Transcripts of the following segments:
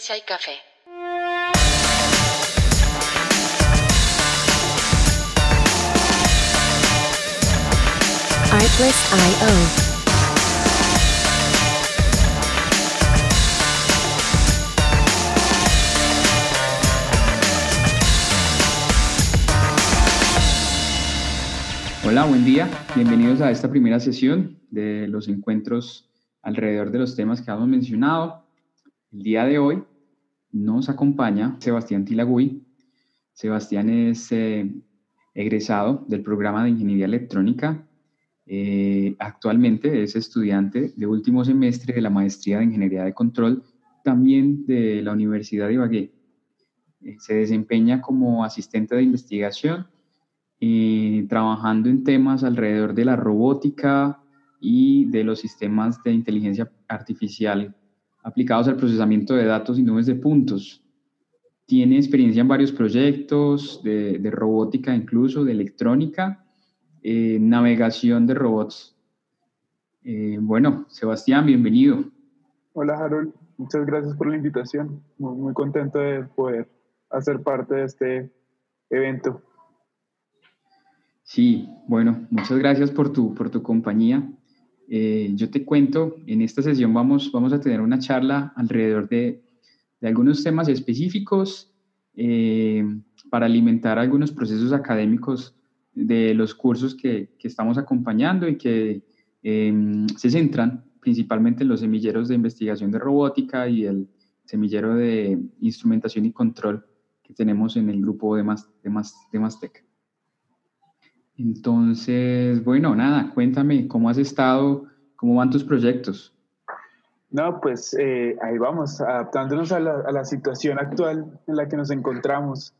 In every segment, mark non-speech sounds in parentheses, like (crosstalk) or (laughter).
Ciencia y Café. Artlist.io. Hola, buen día. Bienvenidos a esta primera sesión de los encuentros alrededor de los temas que hemos mencionado. El día de hoy nos acompaña Sebastián Tilagui. Sebastián es eh, egresado del programa de Ingeniería Electrónica. Eh, actualmente es estudiante de último semestre de la Maestría de Ingeniería de Control, también de la Universidad de Ibagué. Eh, se desempeña como asistente de investigación y trabajando en temas alrededor de la robótica y de los sistemas de inteligencia artificial aplicados al procesamiento de datos y nubes de puntos. Tiene experiencia en varios proyectos de, de robótica, incluso de electrónica, eh, navegación de robots. Eh, bueno, Sebastián, bienvenido. Hola, Harold. Muchas gracias por la invitación. Muy, muy contento de poder hacer parte de este evento. Sí, bueno, muchas gracias por tu, por tu compañía. Eh, yo te cuento, en esta sesión vamos, vamos a tener una charla alrededor de, de algunos temas específicos eh, para alimentar algunos procesos académicos de los cursos que, que estamos acompañando y que eh, se centran principalmente en los semilleros de investigación de robótica y el semillero de instrumentación y control que tenemos en el grupo de, Mas, de, Mas, de Mastec. Entonces, bueno, nada, cuéntame cómo has estado, cómo van tus proyectos. No, pues eh, ahí vamos, adaptándonos a la, a la, situación actual en la que nos encontramos.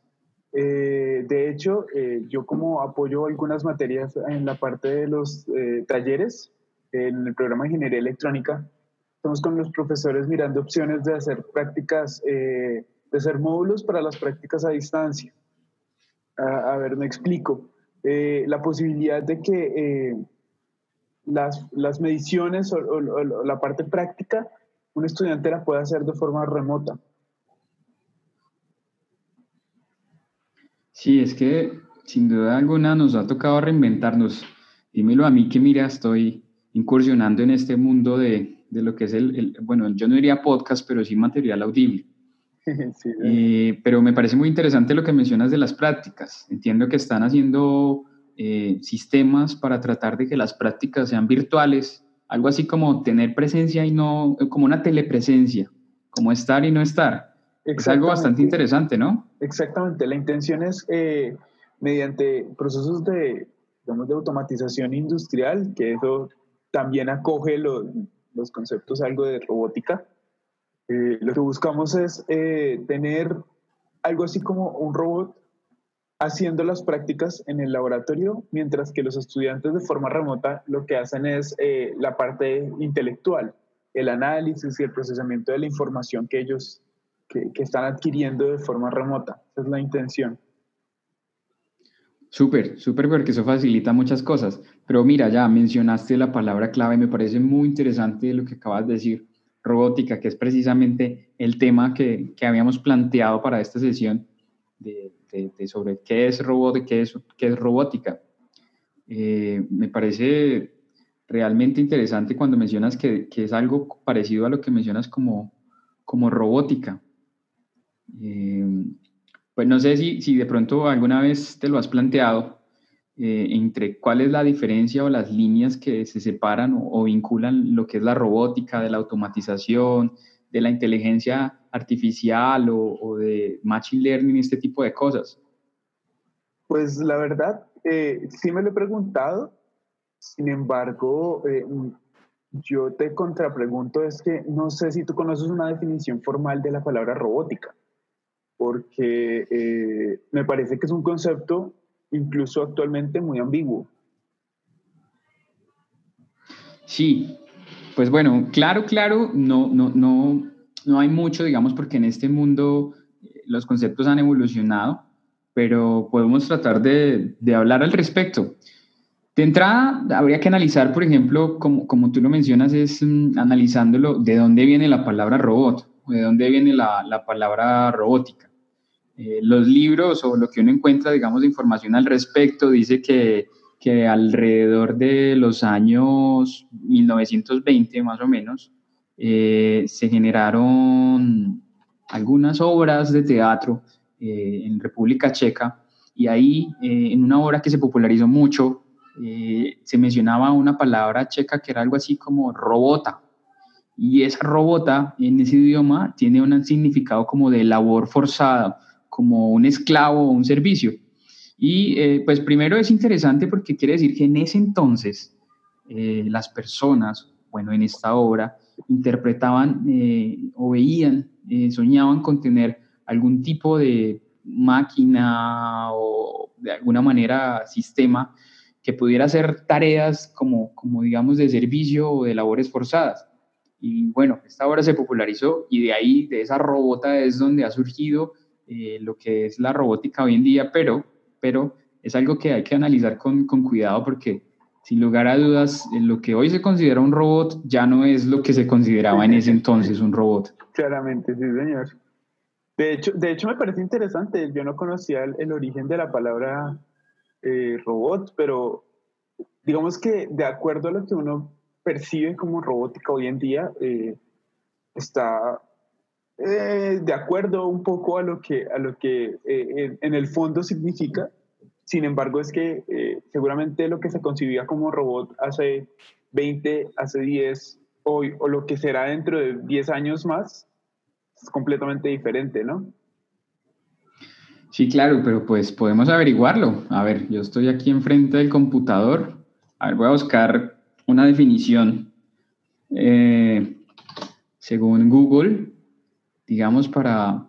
Eh, de hecho, eh, yo como apoyo algunas materias en la parte de los talleres, en el programa de Ingeniería Electrónica, estamos con los profesores mirando opciones de hacer prácticas, de hacer módulos para las prácticas a distancia. A ver, me explico. Eh, la posibilidad de que eh, las, las, mediciones o, la parte práctica un estudiante la pueda hacer de forma remota. Sí, es que sin duda alguna nos ha tocado reinventarnos. Dímelo a mí que mira, estoy incursionando en este mundo de, de lo que es el, el, bueno, yo no diría podcast, pero sí material audible. (laughs) Sí, eh, pero me parece muy interesante lo que mencionas de las prácticas. Entiendo que están haciendo eh, sistemas para tratar de que las prácticas sean virtuales, algo así como tener presencia y no, como una telepresencia, como estar y no estar. Es algo bastante interesante, ¿no? Exactamente. La intención es, eh, mediante procesos de, digamos, de automatización industrial, que eso también acoge lo, los conceptos algo de robótica, eh, lo que buscamos es eh, tener algo así como un robot haciendo las prácticas en el laboratorio, mientras que los estudiantes de forma remota lo que hacen es eh, la parte intelectual, el análisis y el procesamiento de la información que ellos que, están adquiriendo de forma remota. Esa es la intención. Súper, súper, porque eso facilita muchas cosas. Pero mira, ya mencionaste la palabra clave, me parece muy interesante lo que acabas de decir robótica, que es precisamente el tema que, que habíamos planteado para esta sesión de, sobre qué es robot, qué es, qué es robótica. Eh, me parece realmente interesante cuando mencionas que, que, es algo parecido a lo que mencionas como, como robótica. Eh, pues no sé si, si de pronto alguna vez te lo has planteado, eh, entre cuál es la diferencia o las líneas que se separan o, vinculan lo que es la robótica, de la automatización, de la inteligencia artificial o, o de machine learning, este tipo de cosas. Pues la verdad, eh, sí me lo he preguntado, sin embargo, eh, yo te contrapregunto es que no sé si tú conoces una definición formal de la palabra robótica, porque eh, me parece que es un concepto incluso actualmente muy ambiguo. Sí, pues bueno, claro, claro, no, no, no, no hay mucho, digamos, porque en este mundo los conceptos han evolucionado, pero podemos tratar de, de hablar al respecto. De entrada, habría que analizar, por ejemplo, como, como tú lo mencionas, es um, analizándolo de dónde viene la palabra robot. de dónde viene la, la palabra robótica. Eh, los libros o lo que uno encuentra, digamos, de información al respecto, dice que, que alrededor de los años 1920 más o menos, eh, se generaron algunas obras de teatro eh, en República Checa y ahí en una obra que se popularizó mucho se mencionaba una palabra checa que era algo así como robota y esa robota en ese idioma tiene un significado como de labor forzada, como un esclavo o un servicio. Y eh, pues primero es interesante porque quiere decir que en ese entonces eh, las personas, bueno, en esta obra, interpretaban eh, o veían, soñaban con tener algún tipo de máquina o de alguna manera sistema que pudiera hacer tareas como, como digamos de servicio o de labores forzadas. Y bueno, esta obra se popularizó y de ahí, de esa robota es donde ha surgido eh, lo que es la robótica hoy en día, pero, pero es algo que hay que analizar con, con cuidado porque sin lugar a dudas, lo que hoy se considera un robot ya no es lo que se consideraba en ese entonces un robot. Claramente, sí, señor. De hecho, de hecho me parece interesante, yo no conocía el, origen de la palabra eh, robot, pero digamos que de acuerdo a lo que uno percibe como robótica hoy en día eh, está eh, de acuerdo un poco a lo que, a lo que eh, en, el fondo significa. Sin embargo, es que seguramente lo que se concibía como robot hace 20, hace 10, hoy, o lo que será dentro de 10 años más, es completamente diferente, ¿no? Sí, claro, pero pues podemos averiguarlo. A ver, yo estoy aquí enfrente del computador. A ver, voy a buscar una definición eh, según Google, digamos, para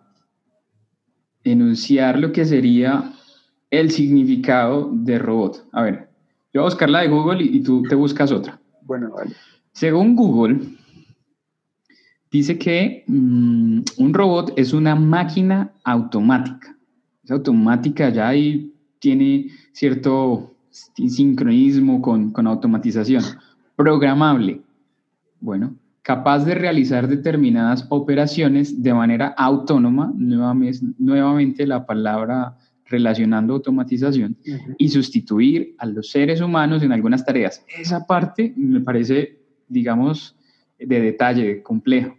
enunciar lo que sería el significado de robot. A ver, yo voy a buscar la de Google y, tú te buscas otra. Bueno, vale. Según Google, dice que mm, un robot es una máquina automática. Es automática ya y tiene cierto sincronismo con, con automatización. Programable. Bueno, capaz de realizar determinadas operaciones de manera autónoma, nuevamente, la palabra relacionando automatización, y sustituir a los seres humanos en algunas tareas. Esa parte me parece, digamos, de detalle complejo.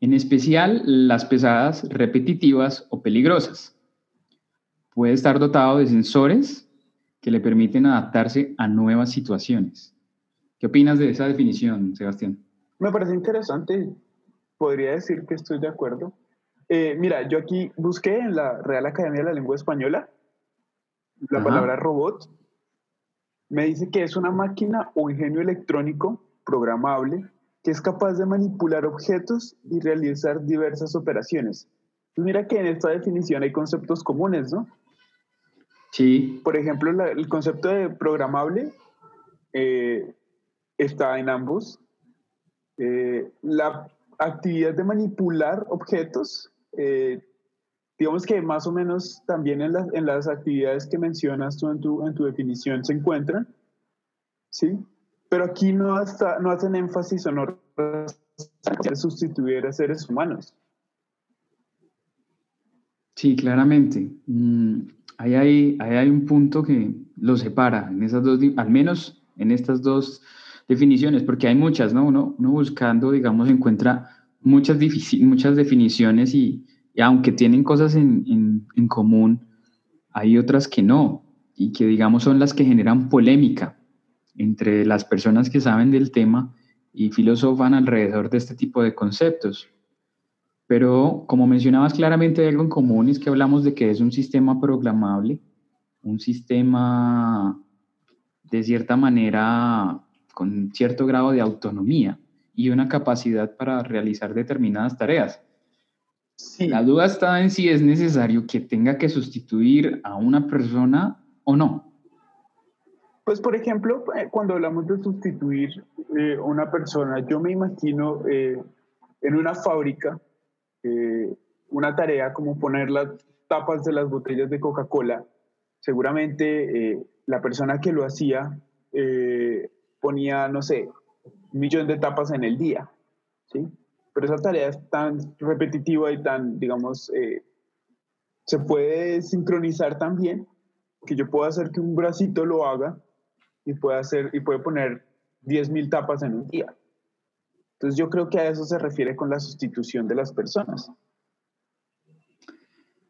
En especial las pesadas, repetitivas o peligrosas. Puede estar dotado de sensores que le permiten adaptarse a nuevas situaciones. ¿Qué opinas de esa definición, Sebastián? Me parece interesante. Podría decir que estoy de acuerdo. Eh, mira, yo aquí busqué en la Real Academia de la Lengua Española la palabra robot. Me dice que es una máquina o ingenio electrónico programable que es capaz de manipular objetos y realizar diversas operaciones. Pues mira que en esta definición hay conceptos comunes, ¿no? Sí. Por ejemplo, el concepto de programable eh, está en ambos. Eh, la actividad de manipular objetos, eh, digamos que más o menos también en, en, las actividades que mencionas tú en tu, en tu definición se encuentran, ¿sí? Pero aquí no, hasta, no hacen énfasis o no sustituir a seres humanos. Sí, claramente. Mm, ahí, hay, ahí hay un punto que lo separa, en esas dos, al menos en estas dos definiciones, porque hay muchas, ¿no? Uno, uno buscando, digamos, encuentra muchas, muchas definiciones y, aunque tienen cosas en, en, en, común, hay otras que no, y que, digamos, son las que generan polémica entre las personas que saben del tema y filosofan alrededor de este tipo de conceptos. Pero como mencionabas claramente, hay algo en común, es que hablamos de que es un sistema programable, un sistema de cierta manera con cierto grado de autonomía y una capacidad para realizar determinadas tareas. La duda está en si es necesario que tenga que sustituir a una persona o no. Pues, por ejemplo, eh, cuando hablamos de sustituir a eh, una persona, yo me imagino eh, en una fábrica una tarea como poner las tapas de las botellas de Coca-Cola. Seguramente la persona que lo hacía ponía, no sé, un millón de tapas en el día, ¿sí? pero esa tarea es tan repetitiva y tan, digamos, eh, se puede sincronizar también que yo puedo hacer que un bracito lo haga y puede hacer y puede poner 10.000 tapas en un día. Entonces yo creo que a eso se refiere con la sustitución de las personas.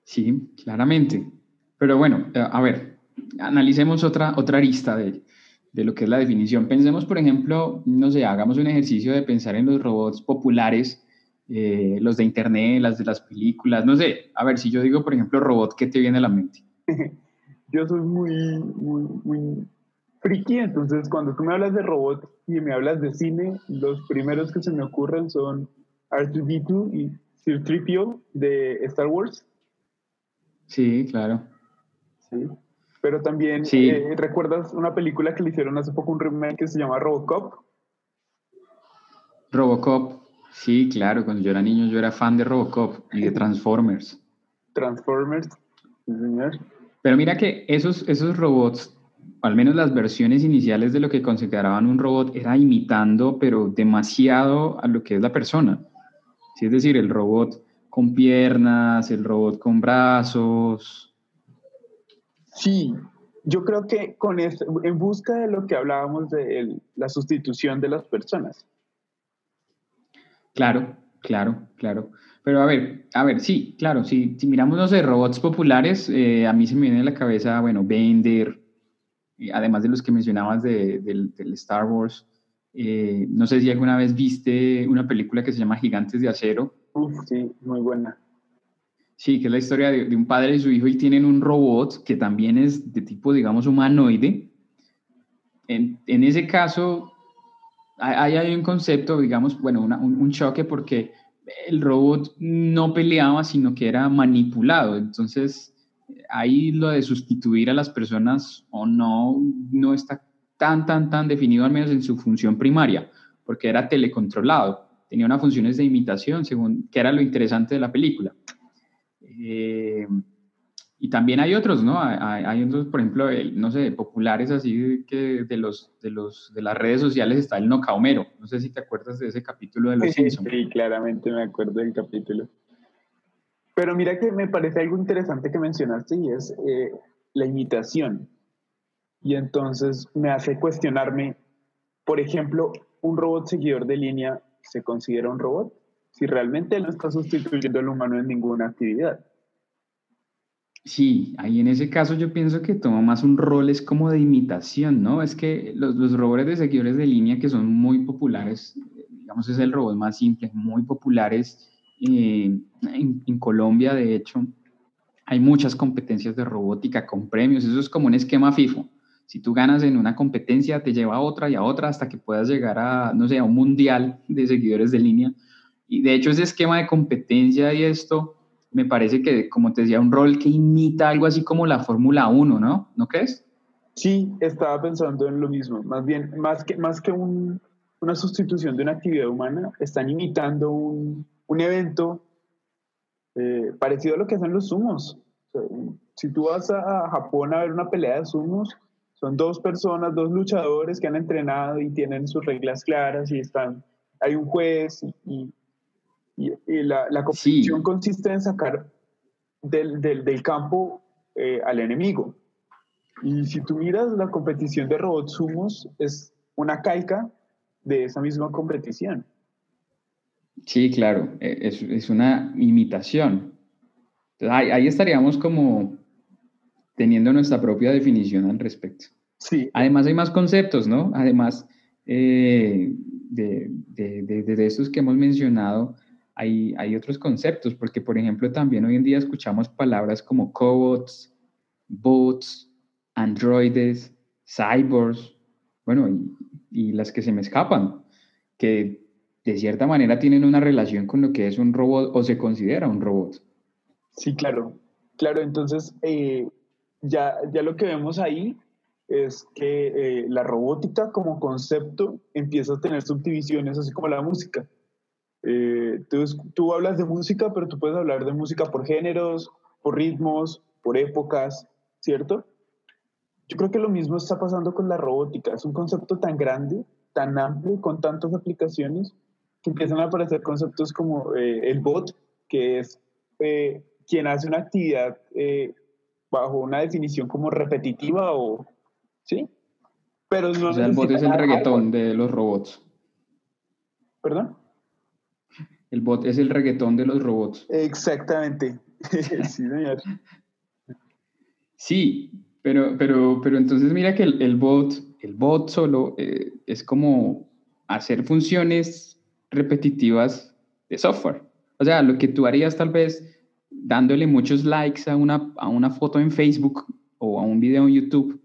Sí, claramente. Pero bueno, eh, a ver, analicemos otra, otra arista de, de lo que es la definición. Pensemos, por ejemplo, no sé, hagamos un ejercicio de pensar en los robots populares, eh, los de internet, las de las películas, no sé, a ver, si yo digo, por ejemplo, robot, ¿qué te viene a la mente? (laughs) yo soy muy, muy, muy friki, entonces cuando tú me hablas de robot y me hablas de cine, los primeros que se me ocurren son R2D2 y C-3PO de Star Wars. Sí, claro. Sí. Pero también, eh, ¿recuerdas una película que le hicieron hace poco un remake que se llama Robocop? Robocop, sí, claro. Cuando yo era niño yo era fan de Robocop y de Transformers. Transformers, sí, señor. Pero mira que esos, esos robots, al menos las versiones iniciales de lo que consideraban un robot, era imitando, pero demasiado a lo que es la persona. es decir, el robot con piernas, el robot con brazos. Sí, yo creo que con en busca de lo que hablábamos de la sustitución de las personas. Claro, claro, claro. Pero a ver, a ver, sí, claro, si, si miramos los de robots populares, eh, a mí se me viene a la cabeza, bueno, Bender, además de los que mencionabas de, del, Star Wars. Eh, no sé si alguna vez viste una película que se llama Gigantes de Acero. sí, muy buena. Sí, que es la historia de, un padre y su hijo y tienen un robot que también es de tipo, digamos, humanoide. En, ese caso, hay, hay, un concepto, digamos, bueno, un, un choque porque el robot no peleaba, sino que era manipulado. Entonces, ahí lo de sustituir a las personas o no, no está tan, tan, tan definido, al menos en su función primaria, porque era telecontrolado. Tenía unas funciones de imitación, según, que era lo interesante de la película. Eh, y también hay otros, ¿no? Hay, otros, por ejemplo, no sé, populares así que de los, de los de las redes sociales está el Nocaomero. No sé si te acuerdas de ese capítulo de Los Simpsons. Sí, claramente me acuerdo del capítulo. Pero mira que me parece algo interesante que mencionaste y es eh, la imitación. Y entonces me hace cuestionarme, por ejemplo, un robot seguidor de línea se considera un robot si realmente no está sustituyendo al humano en ninguna actividad. Sí, ahí en ese caso yo pienso que toma más un rol es como de imitación, ¿no? Es que los, los robots de seguidores de línea que son muy populares, digamos es el robot más simple, muy populares eh, en, en, Colombia, de hecho, hay muchas competencias de robótica con premios, eso es como un esquema FIFO. Si tú ganas en una competencia, te lleva a otra y a otra hasta que puedas llegar a, no sé, a un mundial de seguidores de línea. Y de hecho ese esquema de competencia y esto me parece que, como te decía, un rol que imita algo así como la Fórmula 1, ¿no? ¿No crees? Sí, estaba pensando en lo mismo. Más bien, más que, más que un, una sustitución de una actividad humana, están imitando un, un evento eh, parecido a lo que hacen los sumos. si tú vas a Japón a ver una pelea de sumos, son dos personas, dos luchadores que han entrenado y tienen sus reglas claras y están, hay un juez y, y, la, la, competición consiste en sacar del, del, del campo eh, al enemigo. Y si tú miras la competición de robots sumos, es una calca de esa misma competición. Sí, claro, e, es, es una imitación. ahí, ahí, estaríamos como teniendo nuestra propia definición al respecto. Sí. Además hay más conceptos, ¿no? Además eh, de, de, de, de, estos que hemos mencionado, hay, otros conceptos, porque por ejemplo también hoy en día escuchamos palabras como cobots, bots, androides, cyborgs, bueno, y, y, las que se me escapan, que de cierta manera tienen una relación con lo que es un robot o se considera un robot. Sí, claro, claro, entonces eh, ya, ya lo que vemos ahí es que eh, la robótica como concepto empieza a tener subdivisiones, así como la música. Eh, tú, tú, hablas de música, pero tú puedes hablar de música por géneros, por ritmos, por épocas, ¿cierto? Yo creo que lo mismo está pasando con la robótica. Es un concepto tan grande, tan amplio, con tantas aplicaciones, que empiezan a aparecer conceptos como eh, el bot, que es eh, quien hace una actividad eh, bajo una definición como repetitiva o, ¿sí? Pero no o sea, el bot es el reggaetón de los robots. ¿Perdón? El bot es el reggaetón de los robots. Exactamente. (laughs) sí, señor. Sí, pero, pero, pero entonces mira que el, bot, el bot solo eh, es como hacer funciones repetitivas de software. O sea, lo que tú harías tal vez dándole muchos likes a una, a una foto en Facebook o a un video en YouTube,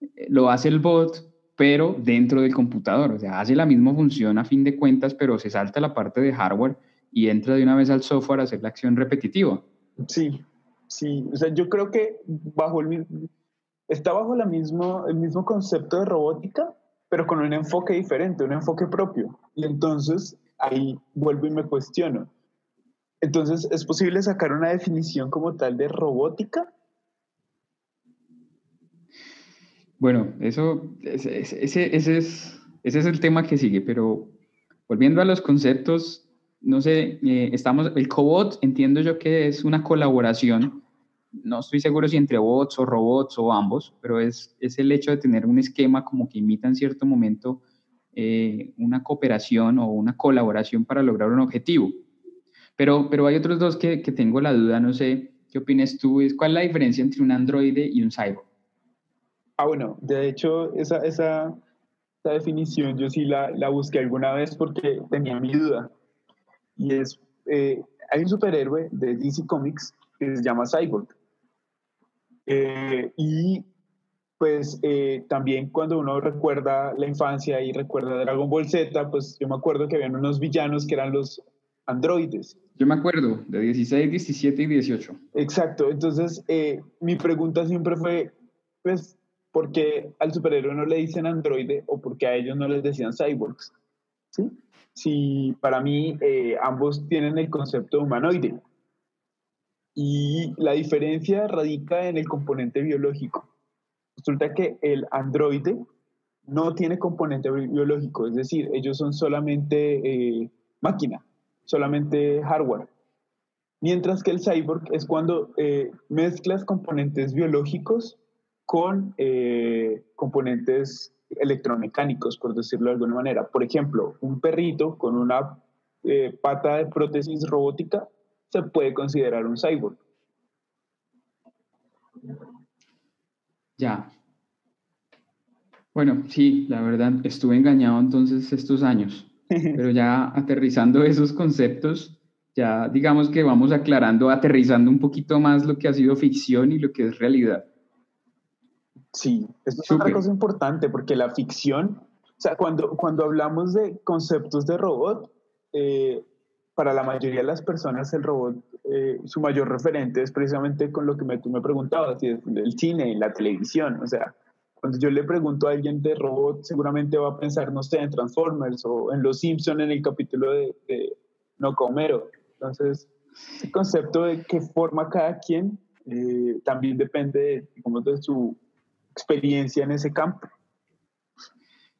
eh, lo hace el bot, pero dentro del computador. O sea, hace la misma función a fin de cuentas, pero se salta la parte de hardware y entra de una vez al software a hacer la acción repetitiva. Sí, sí. O sea, yo creo que bajo el está bajo la mismo, el mismo concepto de robótica, pero con un enfoque diferente, un enfoque propio. Y entonces ahí vuelvo y me cuestiono. Entonces, ¿es posible sacar una definición como tal de robótica? Bueno, eso, ese, ese, es, ese es el tema que sigue, pero volviendo a los conceptos, no sé, eh, estamos, el cobot entiendo yo que es una colaboración, no estoy seguro si entre bots o robots o ambos, pero es, es el hecho de tener un esquema como que imita en cierto momento eh, una cooperación o una colaboración para lograr un objetivo. Pero, pero hay otros dos que, que tengo la duda, no sé, ¿qué opinas tú? ¿Cuál es la diferencia entre un androide y un cyborg? Ah, bueno, de hecho, esa, esa, esa definición yo sí la, la, busqué alguna vez porque tenía mi duda. Y es, eh, hay un superhéroe de DC Comics que se llama Cyborg. Eh, y pues eh, también cuando uno recuerda la infancia y recuerda Dragon Ball Z, pues yo me acuerdo que habían unos villanos que eran los androides. Yo me acuerdo, de 16, 17 y 18. Exacto, entonces mi pregunta siempre fue, pues, porque al superhéroe no le dicen androide o porque a ellos no les decían cyborgs. ¿sí? Si para mí eh, ambos tienen el concepto de humanoide. Y la diferencia radica en el componente biológico. Resulta que el androide no tiene componente biológico, es decir, ellos son solamente eh, máquina, solamente hardware. Mientras que el cyborg es cuando eh, mezclas componentes biológicos con eh, componentes electromecánicos, por decirlo de alguna manera. Por ejemplo, un perrito con una eh, pata de prótesis robótica se puede considerar un cyborg. Ya. Bueno, sí, la verdad, estuve engañado entonces estos años, (laughs) pero ya aterrizando esos conceptos, ya digamos que vamos aclarando, aterrizando un poquito más lo que ha sido ficción y lo que es realidad. Sí, es otra cosa importante porque la ficción, o sea, cuando, cuando hablamos de conceptos de robot, eh, para la mayoría de las personas el robot, eh, su mayor referente es precisamente con lo que me, tú me preguntabas, el cine, la televisión, o sea, cuando yo le pregunto a alguien de robot, seguramente va a pensar, no sé, en Transformers o en Los Simpson en el capítulo de, de No Comero. Entonces, el concepto de qué forma cada quien eh, también depende de, digamos, de su experiencia en ese campo.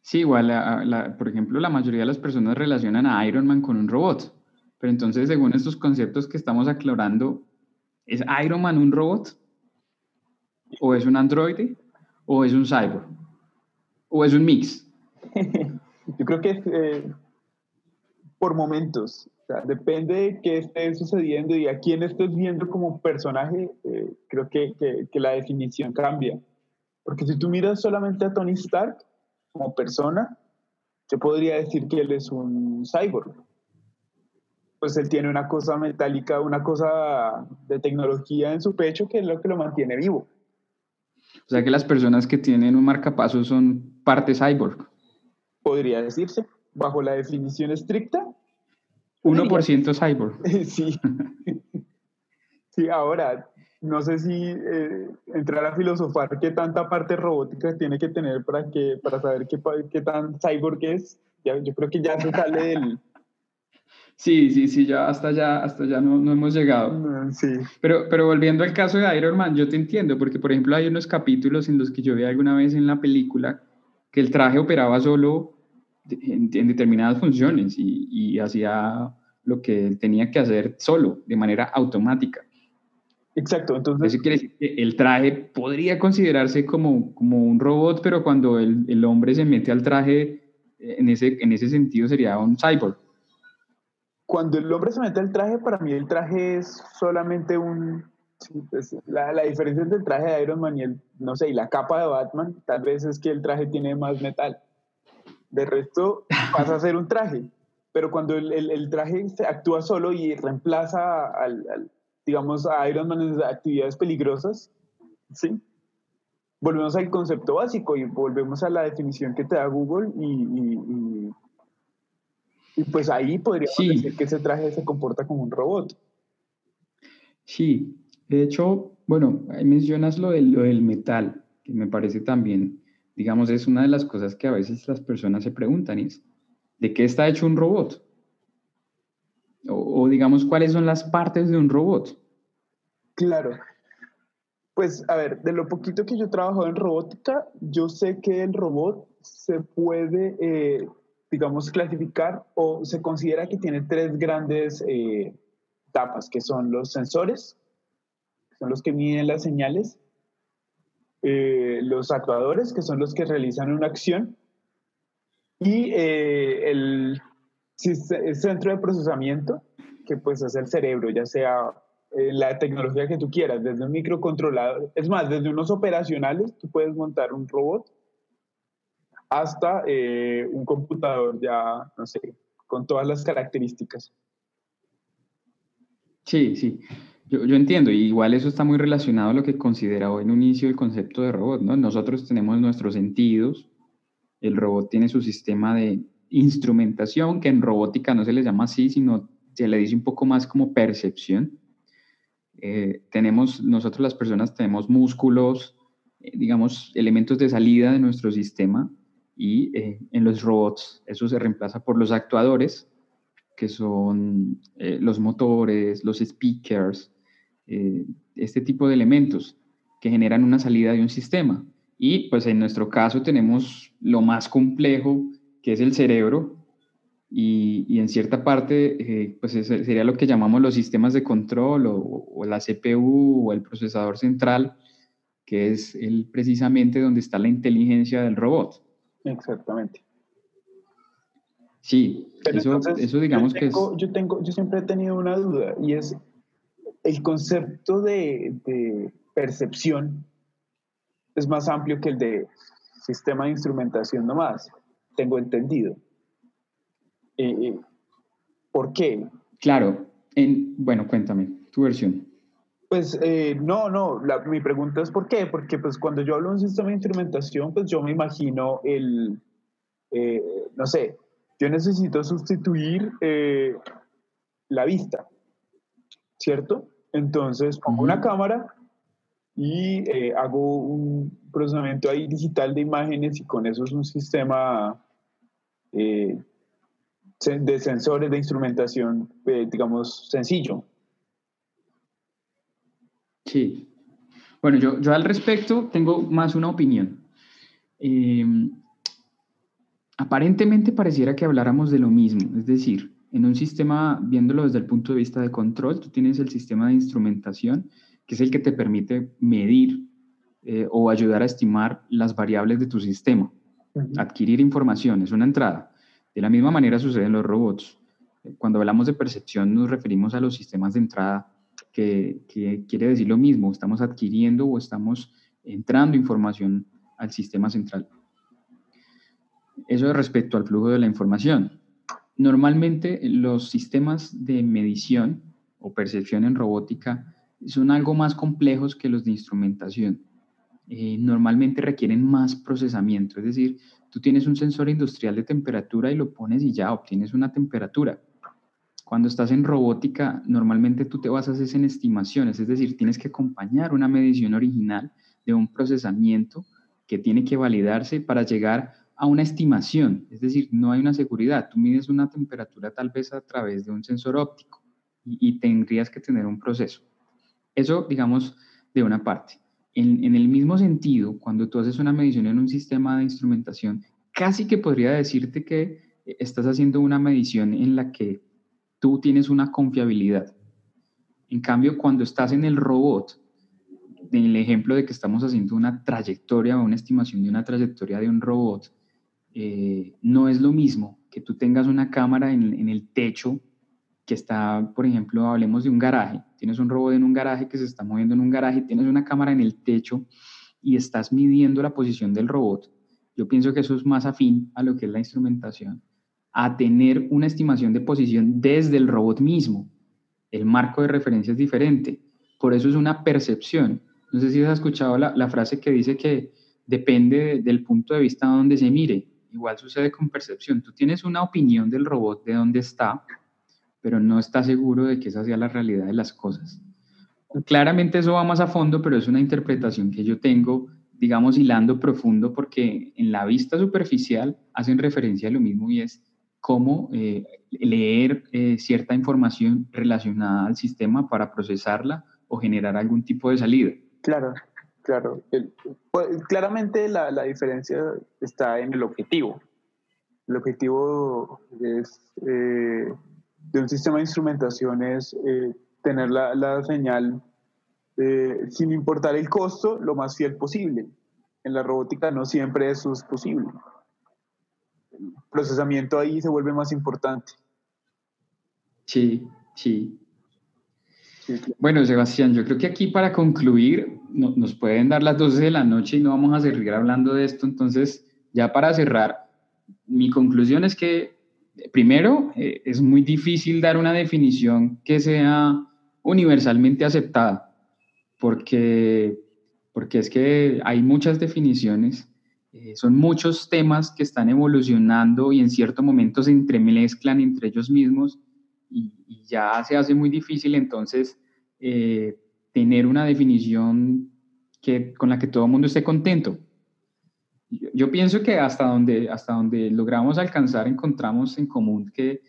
Sí, igual, por ejemplo, la mayoría de las personas relacionan a Iron Man con un robot, pero entonces, según estos conceptos que estamos aclarando, ¿es Iron Man un robot? ¿O es un androide? ¿O es un cyborg? ¿O es un mix? (laughs) Yo creo que eh, por momentos, depende de qué esté sucediendo y a quién estés viendo como personaje, eh, creo que, que la definición cambia. Porque si tú miras solamente a Tony Stark como persona, yo podría decir que él es un cyborg. Pues él tiene una cosa metálica, una cosa de tecnología en su pecho que es lo que lo mantiene vivo. O sea que las personas que tienen un marcapaso son parte cyborg. Podría decirse, bajo la definición estricta. 1% cyborg. (laughs) sí. (laughs) sí, ahora, no sé si eh, entrar a filosofar qué tanta parte robótica tiene que tener para, que, para saber qué, qué tan cyborg es. Ya, yo creo que ya se sale del... (laughs) Sí, sí, sí, ya hasta ya, hasta ya no, no hemos llegado. Sí. Pero, pero volviendo al caso de Iron Man, yo te entiendo, porque por ejemplo hay unos capítulos en los que yo vi alguna vez en la película que el traje operaba solo en, determinadas funciones y, hacía lo que tenía que hacer solo, de manera automática. Exacto, entonces... Eso quiere decir que el traje podría considerarse como, como un robot, pero cuando el, el hombre se mete al traje, en ese, en ese sentido sería un cyborg. Cuando el hombre se mete al traje, para mí el traje es solamente un... Pues, la, la, diferencia entre el traje de Iron Man y el, no sé, y la capa de Batman, tal vez es que el traje tiene más metal. De resto, pasa a ser un traje. Pero cuando el, el, traje se actúa solo y reemplaza al, digamos, a Iron Man en actividades peligrosas, ¿sí? Volvemos al concepto básico y volvemos a la definición que te da Google y, y, pues ahí podríamos decir que ese traje se comporta como un robot. Sí, de hecho, bueno, ahí mencionas lo lo del metal, que me parece también digamos, es una de las cosas que a veces las personas se preguntan, es, ¿de qué está hecho un robot? O, digamos, ¿cuáles son las partes de un robot? Claro. Pues, a ver, de lo poquito que yo he en robótica, yo sé que el robot se puede, eh, digamos, clasificar o se considera que tiene tres grandes eh, etapas, que son los sensores, que son los que miden las señales, eh, los actuadores, que son los que realizan una acción, y eh, el, centro de procesamiento, que pues es el cerebro, ya sea eh, la tecnología que tú quieras, desde un microcontrolador, es más, desde unos operacionales, tú puedes montar un robot, hasta un computador ya, no sé, con todas las características. Sí, sí. Yo, yo, entiendo, y igual eso está muy relacionado a lo que consideraba en un inicio el concepto de robot, ¿no? Nosotros tenemos nuestros sentidos, el robot tiene su sistema de instrumentación, que en robótica no se le llama así, sino se le dice un poco más como percepción. Eh, tenemos, nosotros las personas tenemos músculos, eh, digamos, elementos de salida de nuestro sistema, y eh, en los robots eso se reemplaza por los actuadores, que son los motores, los speakers, este tipo de elementos que generan una salida de un sistema. Y pues en nuestro caso tenemos lo más complejo, que es el cerebro, y, en cierta parte eh, pues sería lo que llamamos los sistemas de control o, la CPU o el procesador central, que es el, precisamente donde está la inteligencia del robot. Exactamente. Sí, eso, eso digamos que es... Yo, tengo, yo siempre he tenido una duda y es, el concepto de, percepción es más amplio que el de sistema de instrumentación nomás, tengo entendido. Eh, eh, ¿Por qué? Claro, en, bueno, cuéntame tu versión. Pues eh, no, no, mi pregunta es ¿por qué? Porque pues cuando yo hablo de un sistema de instrumentación, pues yo me imagino el, no sé, yo necesito sustituir la vista, ¿cierto? Entonces pongo una cámara y hago un procesamiento ahí digital de imágenes y con eso es un sistema eh, de sensores de instrumentación, eh, digamos, sencillo. Sí. Bueno, yo, yo al respecto tengo más una opinión. Em, aparentemente pareciera que habláramos de lo mismo, es decir, en un sistema, viéndolo desde el punto de vista de control, tú tienes el sistema de instrumentación, que es el que te permite medir eh, o ayudar a estimar las variables de tu sistema, adquirir información, es una entrada. De la misma manera sucede en los robots. Cuando hablamos de percepción nos referimos a los sistemas de entrada, que, que quiere decir lo mismo, estamos adquiriendo o estamos entrando información al sistema central. Eso respecto al flujo de la información. Normalmente los sistemas de medición o percepción en robótica son algo más complejos que los de instrumentación. Eh, normalmente requieren más procesamiento, es decir, tú tienes un sensor industrial de temperatura y lo pones y ya obtienes una temperatura. Cuando estás en robótica, normalmente tú te basas en estimaciones, es decir, tienes que acompañar una medición original de un procesamiento que tiene que validarse para llegar a una estimación, es decir, no hay una seguridad. Tú mides una temperatura tal vez a través de un sensor óptico y, tendrías que tener un proceso. Eso, digamos, de una parte. En, el mismo sentido, cuando tú haces una medición en un sistema de instrumentación, casi que podría decirte que estás haciendo una medición en la que tú tienes una confiabilidad. En cambio, cuando estás en el robot, en el ejemplo de que estamos haciendo una trayectoria o una estimación de una trayectoria de un robot, eh, no es lo mismo que tú tengas una cámara en, el techo que está, por ejemplo, hablemos de un garaje, tienes un robot en un garaje que se está moviendo en un garaje, tienes una cámara en el techo y estás midiendo la posición del robot. Yo pienso que eso es más afín a lo que es la instrumentación, a tener una estimación de posición desde el robot mismo. El marco de referencia es diferente. Por eso es una percepción. No sé si has escuchado la, la frase que dice que depende del punto de vista donde se mire. Igual sucede con percepción. Tú tienes una opinión del robot de dónde está, pero no estás seguro de que esa sea la realidad de las cosas. Claramente eso va más a fondo, pero es una interpretación que yo tengo, digamos, hilando profundo, porque en la vista superficial hacen referencia a lo mismo y es cómo eh, leer eh, cierta información relacionada al sistema para procesarla o generar algún tipo de salida. Claro, claro. Pues, claramente la, la, diferencia está en el objetivo. El objetivo es, eh, de un sistema de instrumentación es tener la, la señal sin importar el costo lo más fiel posible. En la robótica no siempre eso es posible procesamiento ahí se vuelve más importante. Sí, sí. Bueno, Sebastián, yo creo que aquí para concluir, nos pueden dar las 12 de la noche y no vamos a seguir hablando de esto. Entonces, ya para cerrar, mi conclusión es que, primero, eh, es muy difícil dar una definición que sea universalmente aceptada, porque, porque es que hay muchas definiciones eh, son muchos temas que están evolucionando y en cierto momento se entremezclan entre ellos mismos y, ya se hace muy difícil entonces eh, tener una definición que, con la que todo el mundo esté contento. Yo, pienso que hasta donde, hasta donde logramos alcanzar encontramos en común que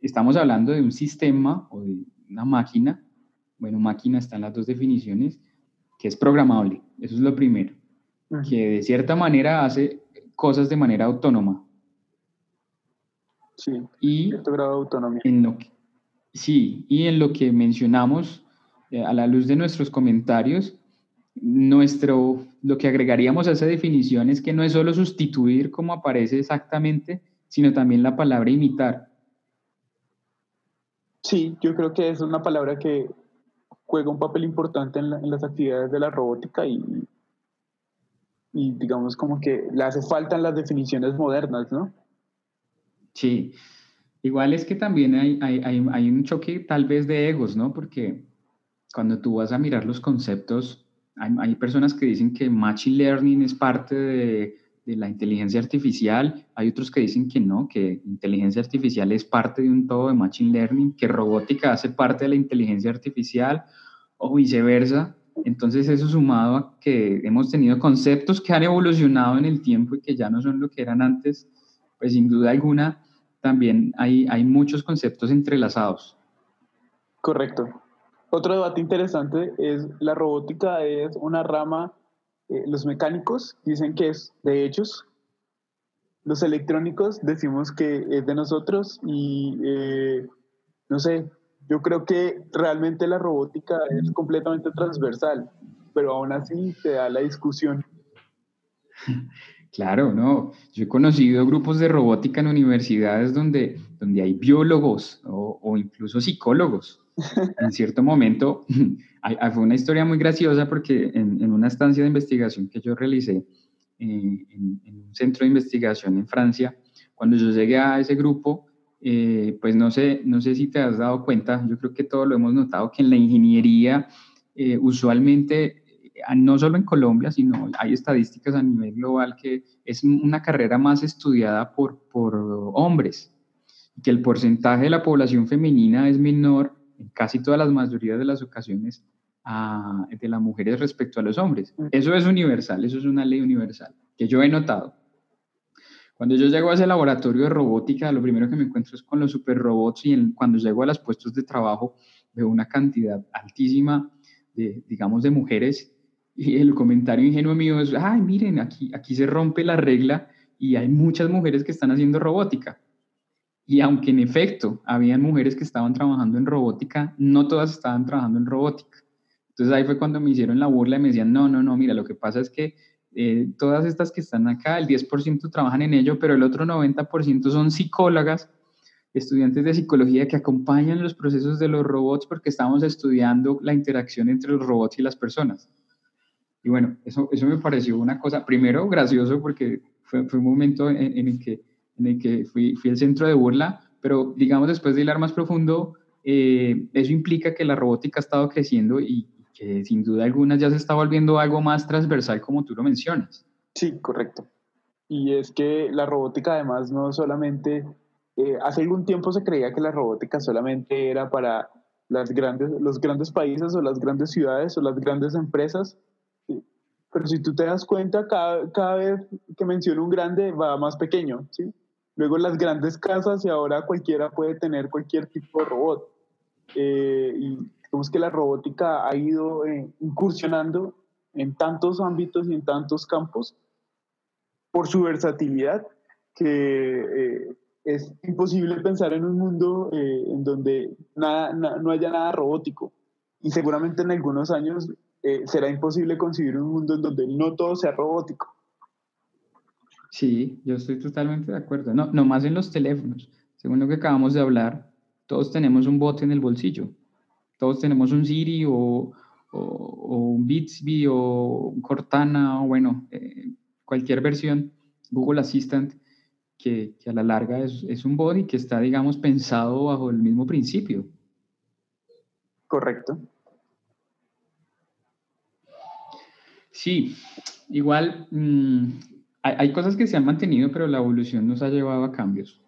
estamos hablando de un sistema o de una máquina, bueno, máquina están las dos definiciones, que es programable, eso es lo primero que de cierta manera hace cosas de manera autónoma. Sí, y cierto grado de autonomía. En lo sí, y en lo que mencionamos, eh, a la luz de nuestros comentarios, nuestro, lo que agregaríamos a esa definición es que no es solo sustituir como aparece exactamente, sino también la palabra imitar. Sí, yo creo que es una palabra que juega un papel importante en, en las actividades de la robótica y, y digamos como que le hace falta las definiciones modernas, ¿no? Sí, igual es que también hay, hay, hay, un choque tal vez de egos, ¿no? Porque cuando tú vas a mirar los conceptos, hay, personas que dicen que Machine Learning es parte de, la inteligencia artificial, hay otros que dicen que no, que inteligencia artificial es parte de un todo de Machine Learning, que robótica hace parte de la inteligencia artificial o viceversa. Entonces eso sumado a que hemos tenido conceptos que han evolucionado en el tiempo y que ya no son lo que eran antes, pues sin duda alguna también hay muchos conceptos entrelazados. Correcto. Otro debate interesante es la robótica es una rama, eh, los mecánicos dicen que es de hechos, los electrónicos decimos que es de nosotros y eh, no sé, yo creo que realmente la robótica es completamente transversal, pero aún así se da la discusión. Claro, no. Yo he conocido grupos de robótica en universidades donde, donde hay biólogos o, incluso psicólogos. (laughs) En cierto momento, (clears throat) fue una historia muy graciosa porque en, una estancia de investigación que yo realicé eh, en, un centro de investigación en Francia, cuando yo llegué a ese grupo, eh, pues no sé, no sé si te has dado cuenta, yo creo que todos lo hemos notado, que en la ingeniería eh, usualmente, eh, no solo en Colombia, sino hay estadísticas a nivel global que es una carrera más estudiada por, por hombres, que el porcentaje de la población femenina es menor en casi todas las mayorías de las ocasiones a, de las mujeres respecto a los hombres. Eso es universal, eso es una ley universal que yo he notado. Cuando yo llego a ese laboratorio de robótica, lo primero que me encuentro es con los superrobots y cuando llego a los puestos de trabajo veo una cantidad altísima de, digamos, de mujeres y el comentario ingenuo mío es, ay, miren, aquí, aquí se rompe la regla y hay muchas mujeres que están haciendo robótica. Y aunque en efecto habían mujeres que estaban trabajando en robótica, no todas estaban trabajando en robótica. Entonces ahí fue cuando me hicieron la burla y me decían, no, no, no, mira, lo que pasa es que eh, todas estas que están acá, el 10% trabajan en ello, pero el otro 90% son psicólogas, estudiantes de psicología que acompañan los procesos de los robots porque estamos estudiando la interacción entre los robots y las personas. Y bueno, eso, eso me pareció una cosa, primero gracioso porque fue, fue un momento en, el que, en el que fui, fui el centro de burla, pero digamos después de hilar más profundo, eh, eso implica que la robótica ha estado creciendo y, que sin duda alguna ya se está volviendo algo más transversal como tú lo mencionas. Sí, correcto. Y es que la robótica además no solamente, eh, hace algún tiempo se creía que la robótica solamente era para las grandes, los grandes países o las grandes ciudades o las grandes empresas, pero si tú te das cuenta, cada, cada vez que menciono un grande va más pequeño, ¿sí? Luego las grandes casas y ahora cualquiera puede tener cualquier tipo de robot. Eh, y Vemos que la robótica ha ido eh, incursionando en tantos ámbitos y en tantos campos por su versatilidad que eh, es imposible pensar en un mundo en donde no haya nada robótico. Y seguramente en algunos años será imposible concebir un mundo en donde no todo sea robótico. Sí, yo estoy totalmente de acuerdo. No, no más en los teléfonos. Según lo que acabamos de hablar, todos tenemos un bot en el bolsillo. Todos tenemos un Siri o, un Bixby o un Cortana o bueno, eh, cualquier versión, Google Assistant, que, a la larga es, es, un bot y que está, digamos, pensado bajo el mismo principio. Correcto. Sí, igual mm, hay, cosas que se han mantenido, pero la evolución nos ha llevado a cambios.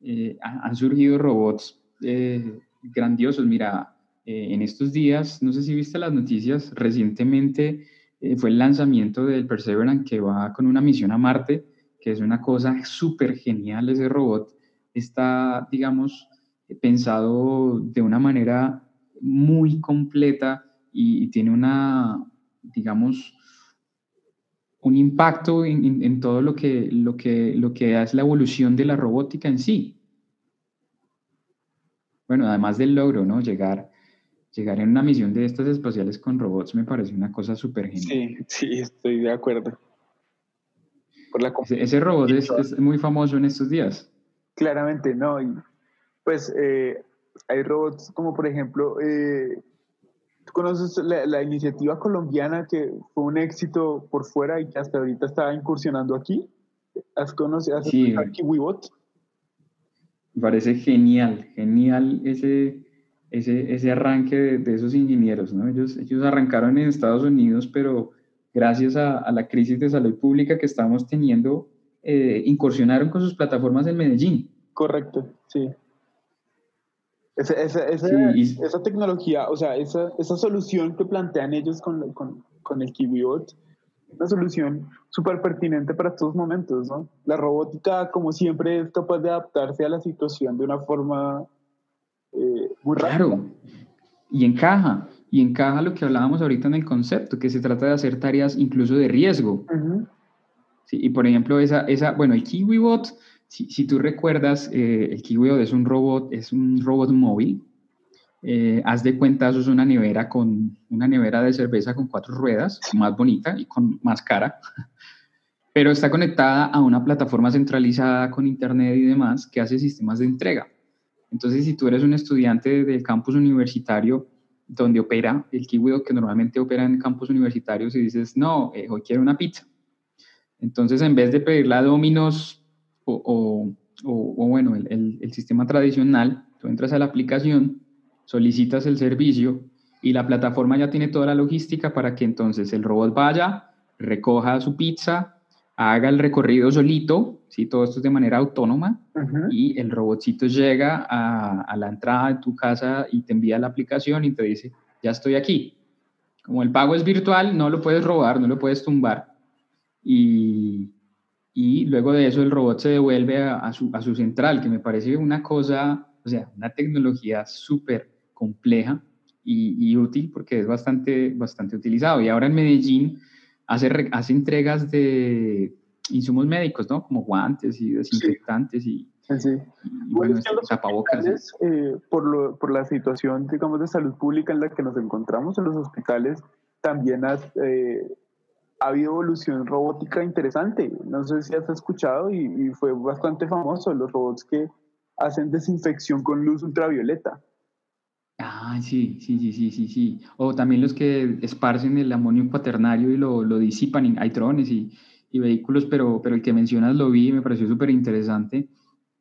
Eh, han surgido robots eh, grandiosos. Mira, eh, en estos días, no sé si viste las noticias, recientemente eh, fue el lanzamiento del Perseverance que va con una misión a Marte, que es una cosa súper genial ese robot. Está, digamos, pensado de una manera muy completa y, tiene una, digamos, un impacto en, en, todo lo que, lo, que, lo que es la evolución de la robótica en sí. Bueno, además del logro, ¿no? Llegar llegar en una misión de estas espaciales con robots me parece una cosa súper genial. Sí, sí, estoy de acuerdo. ese, robot es, muy famoso en estos días. Claramente, no. Y pues eh, hay robots como por ejemplo, eh, ¿tú conoces la, iniciativa colombiana que fue un éxito por fuera y que hasta ahorita está incursionando aquí? ¿Has conocido sí. KiwiBot? Me parece genial, genial ese ese, ese arranque de, esos ingenieros, ¿no? Ellos, ellos arrancaron en Estados Unidos, pero gracias a, la crisis de salud pública que estamos teniendo, eh, incursionaron con sus plataformas en Medellín. Correcto, sí. Esa, esa, esa, tecnología, o sea, esa, esa solución que plantean ellos con, con, con el KiwiBot, una solución súper pertinente para estos momentos, ¿no? La robótica, como siempre, es capaz de adaptarse a la situación de una forma eh, muy Claro, y encaja, y encaja lo que hablábamos ahorita en el concepto, que se trata de hacer tareas incluso de riesgo. sí, y por ejemplo, esa, esa, bueno, el KiwiBot, si, tú recuerdas, eh, el KiwiBot es un robot, es un robot móvil. Eh, haz de cuenta, eso es una nevera con una nevera de cerveza con cuatro ruedas, más bonita y con más cara, (laughs) pero está conectada a una plataforma centralizada con internet y demás que hace sistemas de entrega. Entonces, si tú eres un estudiante del campus universitario donde opera el kiwi que normalmente opera en campus universitarios y dices, no, eh, hoy quiero una pizza. Entonces, en vez de pedirla a Domino's o, bueno, el, el, sistema tradicional, tú entras a la aplicación, solicitas el servicio y la plataforma ya tiene toda la logística para que entonces el robot vaya, recoja su pizza, haga el recorrido solito, ¿sí? todo esto es de manera autónoma, y el robotcito llega a, a, la entrada de tu casa y te envía la aplicación y te dice, ya estoy aquí. Como el pago es virtual, no lo puedes robar, no lo puedes tumbar. Y, y luego de eso el robot se devuelve a, su, a su central, que me parece una cosa, o sea, una tecnología súper compleja y, y, útil porque es bastante, bastante utilizado. Y ahora en Medellín hace, hace entregas de, insumos médicos, ¿no? Como guantes y desinfectantes y, sí. bueno, tapabocas. Eh, por, lo, por la situación, digamos, de salud pública en la que nos encontramos en los hospitales, también has, eh, ha habido evolución robótica interesante. No sé si has escuchado y, fue bastante famoso los robots que hacen desinfección con luz ultravioleta. Ah, sí, sí, sí, sí, sí, sí. O también los que esparcen el amonio cuaternario y lo, lo disipan. Hay drones y, y, vehículos, pero, pero el que mencionas lo vi y me pareció súper interesante.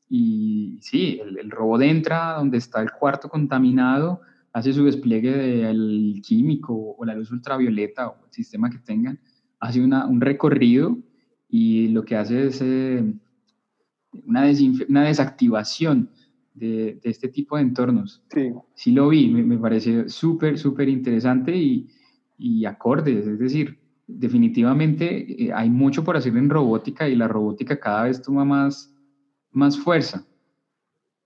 Y sí, el, el, robot entra donde está el cuarto contaminado, hace su despliegue del químico o la luz ultravioleta o el sistema que tengan, hace una, un recorrido y lo que hace es eh, una, una desactivación de, este tipo de entornos. Sí. Sí lo vi, me, me parece súper, súper interesante y, y acorde, es decir, definitivamente eh, hay mucho por hacer en robótica y la robótica cada vez toma más, más fuerza.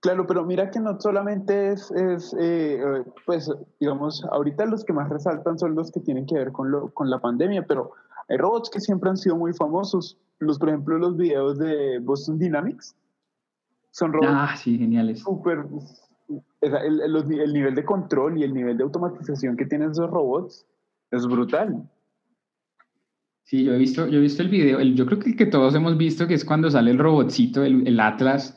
Claro, pero mira que no solamente es, es eh, eh, pues, digamos, ahorita los que más resaltan son los que tienen que ver con, lo, con la pandemia, pero hay robots que siempre han sido muy famosos. Los, por ejemplo, los videos de Boston Dynamics, son robots ah, sí, geniales. Súper. El, el, nivel de control y el nivel de automatización que tienen esos robots es brutal. Sí, yo he visto, yo he visto el video, yo creo que el que todos hemos visto, que es cuando sale el robotcito, el, el Atlas,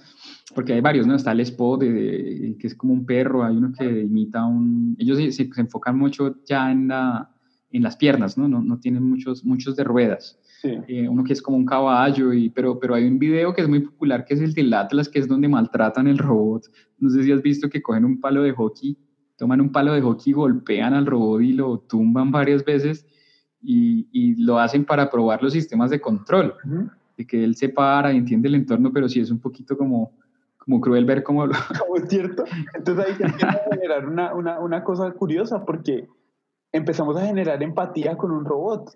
porque hay varios, ¿no? Está el Spot, que es como un perro, hay uno que imita un... Ellos se, se, enfocan mucho ya en, la, en las piernas, ¿no? ¿no? No tienen muchos, muchos de ruedas. Eh, uno que es como un caballo, y, pero, pero hay un video que es muy popular que es el del Atlas, que es donde maltratan el robot. No sé si has visto que cogen un palo de hockey, toman un palo de hockey, golpean al robot y lo tumban varias veces y, y lo hacen para probar los sistemas de control, de que él se para y entiende el entorno, pero sí es un poquito como, como cruel ver cómo lo... (laughs) Como es cierto. Entonces ahí se empieza a generar una, una, una cosa curiosa porque empezamos a generar empatía con un robot.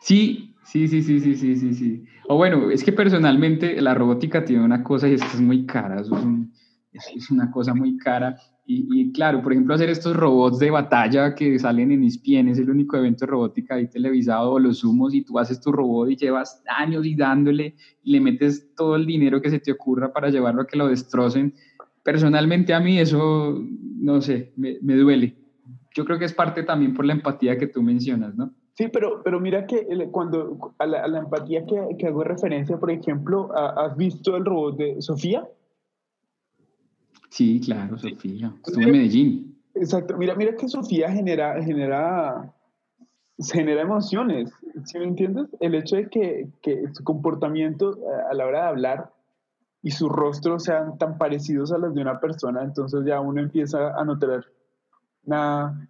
Sí, sí, sí, sí, sí, sí, sí, sí. O bueno, es que personalmente la robótica tiene una cosa y es que es muy cara, es, es, una cosa muy cara. Y, claro, por ejemplo, hacer estos robots de batalla que salen en ESPN, es el único evento de robótica ahí televisado, los humos, y tú haces tu robot y llevas años y dándole, y le metes todo el dinero que se te ocurra para llevarlo a que lo destrocen. Personalmente a mí eso, no sé, me duele. Yo creo que es parte también por la empatía que tú mencionas, ¿no? Sí, pero, pero mira que cuando a la, empatía que, que, hago referencia, por ejemplo, ¿has visto el robot de Sofía? Sí, claro, Sofía. Estuve en Medellín. Exacto. Mira, mira que Sofía genera, genera, genera emociones. ¿Sí me entiendes? El hecho de que, que su comportamiento eh, a la hora de hablar y su rostro sean tan parecidos a los de una persona, entonces ya uno empieza a notar una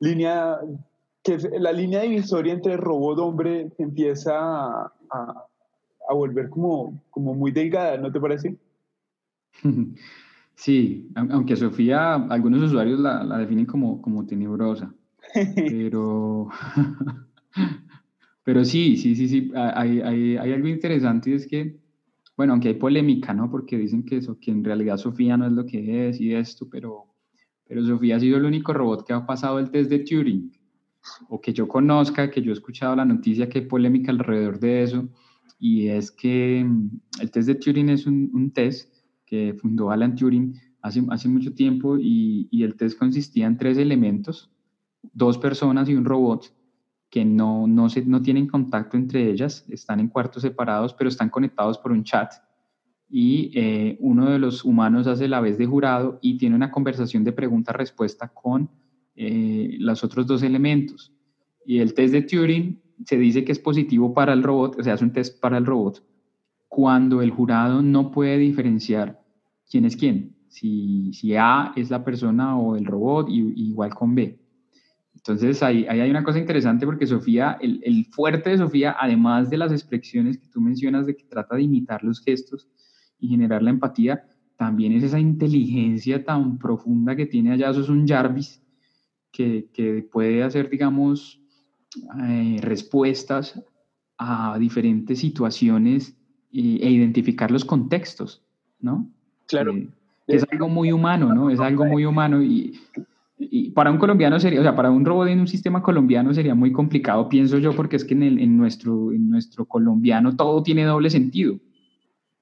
línea que la línea divisoria entre robot hombre empieza a, a, volver como, como muy delgada, ¿no te parece? (laughs) Sí, aunque Sofía, algunos usuarios la, la definen como, como tenebrosa, (laughs) pero, (laughs) pero sí, sí, sí, sí, hay, hay, hay, algo interesante y es que, bueno, aunque hay polémica, ¿no? Porque dicen que, eso, que en realidad Sofía no es lo que es y esto, pero, pero Sofía ha sido el único robot que ha pasado el test de Turing o que yo conozca, que yo he escuchado la noticia que hay polémica alrededor de eso, y es que mm, el test de Turing es un, test que fundó Alan Turing hace, hace mucho tiempo y, y, el test consistía en tres elementos, dos personas y un robot que no, no, se, no tienen contacto entre ellas, están en cuartos separados, pero están conectados por un chat. Y eh, uno de los humanos hace la vez de jurado y tiene una conversación de pregunta-respuesta con eh, los otros dos elementos. Y el test de Turing se dice que es positivo para el robot, o sea, es un test para el robot, cuando el jurado no puede diferenciar quién es quién, si, si A es la persona o el robot, y, igual con B. Entonces ahí, ahí, hay una cosa interesante porque Sofía, el, el, fuerte de Sofía, además de las expresiones que tú mencionas de que trata de imitar los gestos y generar la empatía, también es esa inteligencia tan profunda que tiene allá, eso es un Jarvis, que, puede hacer, digamos, eh, respuestas a diferentes situaciones e, identificar los contextos, ¿no? Claro. Eh, es algo muy humano, ¿no? Es algo muy humano y, y para un colombiano sería, o sea, para un robot en un sistema colombiano sería muy complicado, pienso yo, porque es que en, el, en, nuestro, en nuestro colombiano todo tiene doble sentido.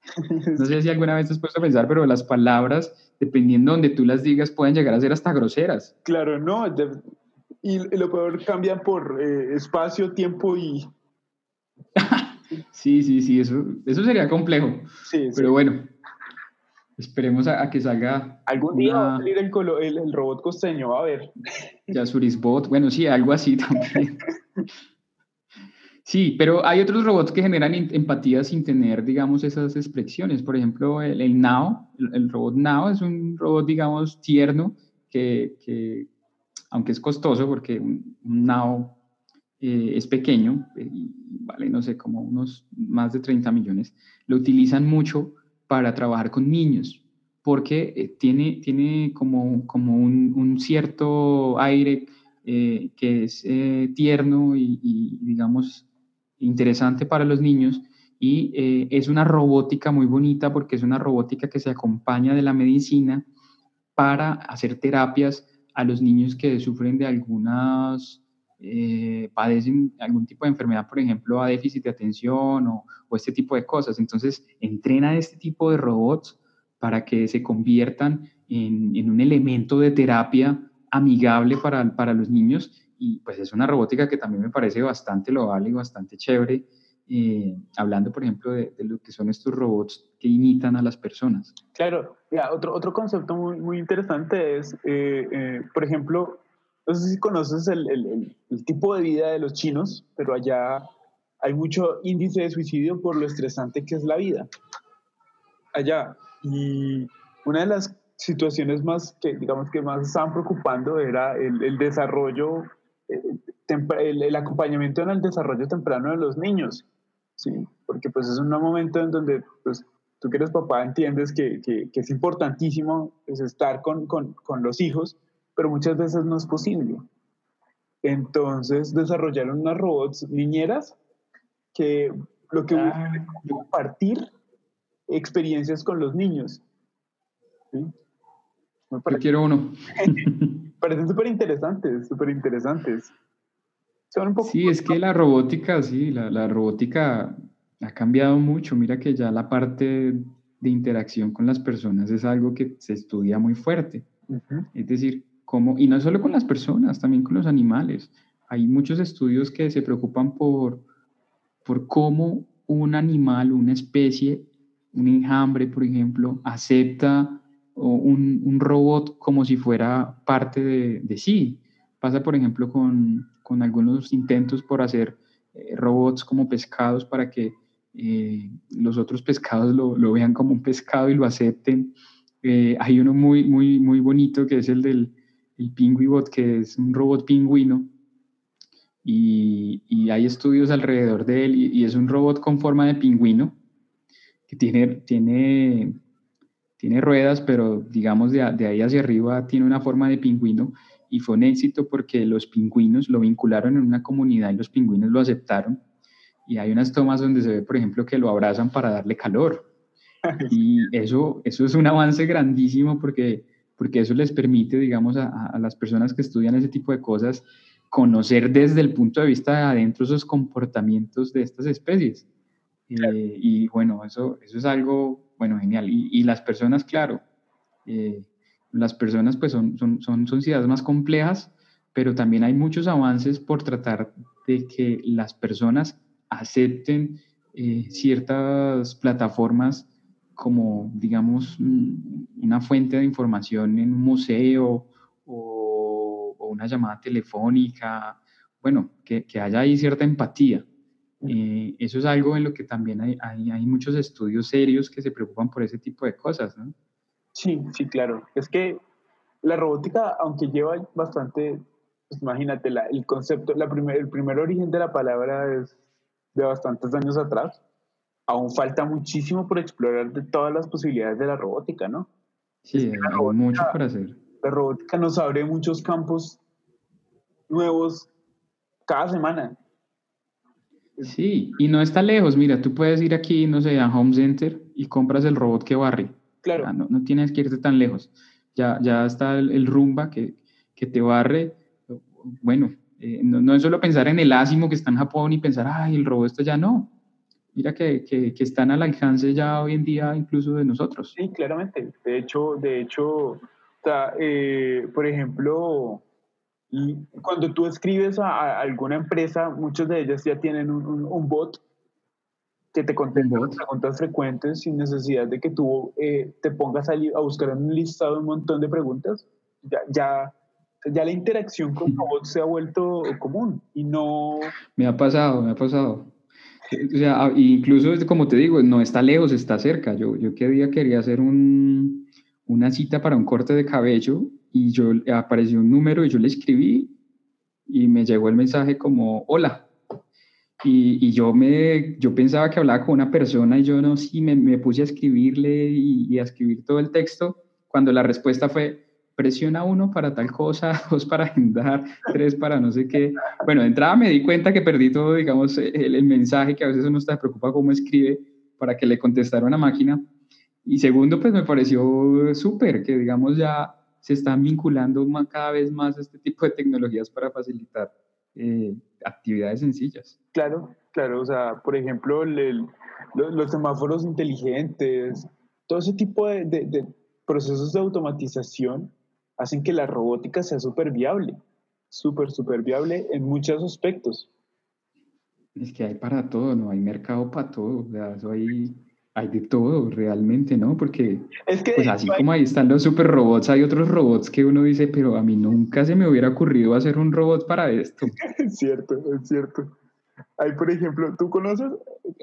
(laughs) No sé si alguna vez te has puesto a pensar, pero las palabras, dependiendo de donde tú las digas, pueden llegar a ser hasta groseras. Claro, no. y lo peor cambian por eh, espacio, tiempo y... (laughs) sí, sí, sí, eso, eso sería complejo. Sí, Pero bueno, esperemos a, que salga. Algún día va a salir el, el, robot costeño, a ver. Ya Surisbot, bueno, sí, algo así (laughs) también. Sí, pero hay otros robots que generan empatía sin tener, digamos, esas expresiones. Por ejemplo, el, el Nao, el, robot Nao es un robot, digamos, tierno que, que aunque es costoso porque un, Nao eh, es pequeño, eh, vale, no sé, como unos más de 30 millones, lo utilizan mucho para trabajar con niños porque eh, tiene, tiene como, como un, un cierto aire que es tierno y, y digamos, interesante para los niños y eh, es una robótica muy bonita porque es una robótica que se acompaña de la medicina para hacer terapias a los niños que sufren de algunas, eh, padecen algún tipo de enfermedad, por ejemplo, a déficit de atención o, este tipo de cosas. Entonces, entrena este tipo de robots para que se conviertan en, en un elemento de terapia amigable para, para los niños y pues es una robótica que también me parece bastante loable y bastante chévere, eh, hablando por ejemplo de, lo que son estos robots que imitan a las personas. Claro, otro, otro concepto muy, muy interesante es, eh, eh, por ejemplo, no sé si conoces el, el, el, tipo de vida de los chinos, pero allá hay mucho índice de suicidio por lo estresante que es la vida. Allá. Y una de las situaciones más que, digamos, que más estaban preocupando era el, el desarrollo el, acompañamiento en el desarrollo temprano de los niños, ¿sí? Porque pues es un momento en donde pues, tú que eres papá entiendes que, que, es importantísimo pues, estar con, con, con, los hijos, pero muchas veces no es posible. Entonces desarrollaron unas robots niñeras que lo que buscan es compartir experiencias con los niños. ¿sí? Yo quiero uno. (laughs) (laughs) parecen súper interesantes, súper interesantes. sí, es que la robótica, sí, la, la, robótica ha cambiado mucho. Mira que ya la parte de interacción con las personas es algo que se estudia muy fuerte. Es decir, cómo, y no solo con las personas, también con los animales. Hay muchos estudios que se preocupan por, por cómo un animal, una especie, un enjambre, por ejemplo, acepta un, un robot como si fuera parte de, de, sí. Pasa, por ejemplo, con, con algunos intentos por hacer eh, robots como pescados para que eh, los otros pescados lo, lo, vean como un pescado y lo acepten. Eh, hay uno muy, muy, muy bonito que es el del el Pingüibot, que es un robot pingüino. Y, y, hay estudios alrededor de él y, y, es un robot con forma de pingüino que tiene, tiene tiene ruedas, pero digamos de, ahí hacia arriba tiene una forma de pingüino y fue un éxito porque los pingüinos lo vincularon en una comunidad y los pingüinos lo aceptaron. Y hay unas tomas donde se ve, por ejemplo, que lo abrazan para darle calor. (laughs) Y eso, eso es un avance grandísimo porque, porque eso les permite, digamos, a, las personas que estudian ese tipo de cosas conocer desde el punto de vista de adentro esos comportamientos de estas especies. Eh, y bueno, eso, eso es algo bueno, genial. Y, las personas, claro, eh, las personas pues son, son, son, sociedades más complejas, pero también hay muchos avances por tratar de que las personas acepten eh, ciertas plataformas como, digamos, una fuente de información en un museo o, una llamada telefónica, bueno, que, que, haya ahí cierta empatía. Eh, eso es algo en lo que también hay, hay, hay, muchos estudios serios que se preocupan por ese tipo de cosas, ¿no? Sí, sí, claro. Es que la robótica, aunque lleva bastante, pues imagínate, la, el concepto, la primer, el primer origen de la palabra es de bastantes años atrás, aún falta muchísimo por explorar de todas las posibilidades de la robótica, ¿no? Sí, hay mucho por hacer. La robótica nos abre muchos campos nuevos cada semana. Sí, y no está lejos. Mira, tú puedes ir aquí, no sé, a Home Center y compras el robot que barre. Claro. no, no, tienes que irte tan lejos. Ya, ya está el, Rumba, que, que te barre, bueno, eh, no, es solo pensar en el Asimo que está en Japón y pensar, ay, el robot está ya no. Mira que, que, que, están al alcance ya hoy en día incluso de nosotros. Sí, claramente. De hecho, de hecho eh, por ejemplo, cuando tú escribes a, alguna empresa, muchas de ellas ya tienen un, un, bot que te contesta preguntas frecuentes sin necesidad de que tú eh, te pongas a, a buscar en un listado un montón de preguntas. Ya, ya ya la interacción con robots se ha vuelto común y no... Me ha pasado, me ha pasado. O sea, incluso como te digo, no está lejos, está cerca. Yo, yo qué día quería hacer un, una cita para un corte de cabello y yo apareció un número y yo le escribí y me llegó el mensaje como, hola. Y, y yo, me, yo pensaba que hablaba con una persona y yo no, sí, me, me puse a escribirle y, a escribir todo el texto cuando la respuesta fue, presiona uno para tal cosa, (laughs) dos para agendar, tres para no sé qué. Bueno, de entrada me di cuenta que perdí todo, digamos, el, mensaje, que a veces uno está preocupa cómo escribe para que le contestara una máquina. Y segundo, pues me pareció súper que, digamos, ya se están vinculando cada vez más este tipo de tecnologías para facilitar eh, actividades sencillas. Claro, claro, o sea, por ejemplo, los, semáforos inteligentes, todo ese tipo de, de procesos de automatización hacen que la robótica sea súper viable, súper, súper viable en muchos aspectos. Es que hay para todo, ¿no? Hay mercado para todo, o sea, eso hay, hay de todo realmente, ¿no? Porque, es que pues así como ahí están los super robots, hay otros robots que uno dice, pero a mí nunca se me hubiera ocurrido hacer un robot para esto. (laughs) es cierto, es cierto. Hay, por ejemplo, tú conoces,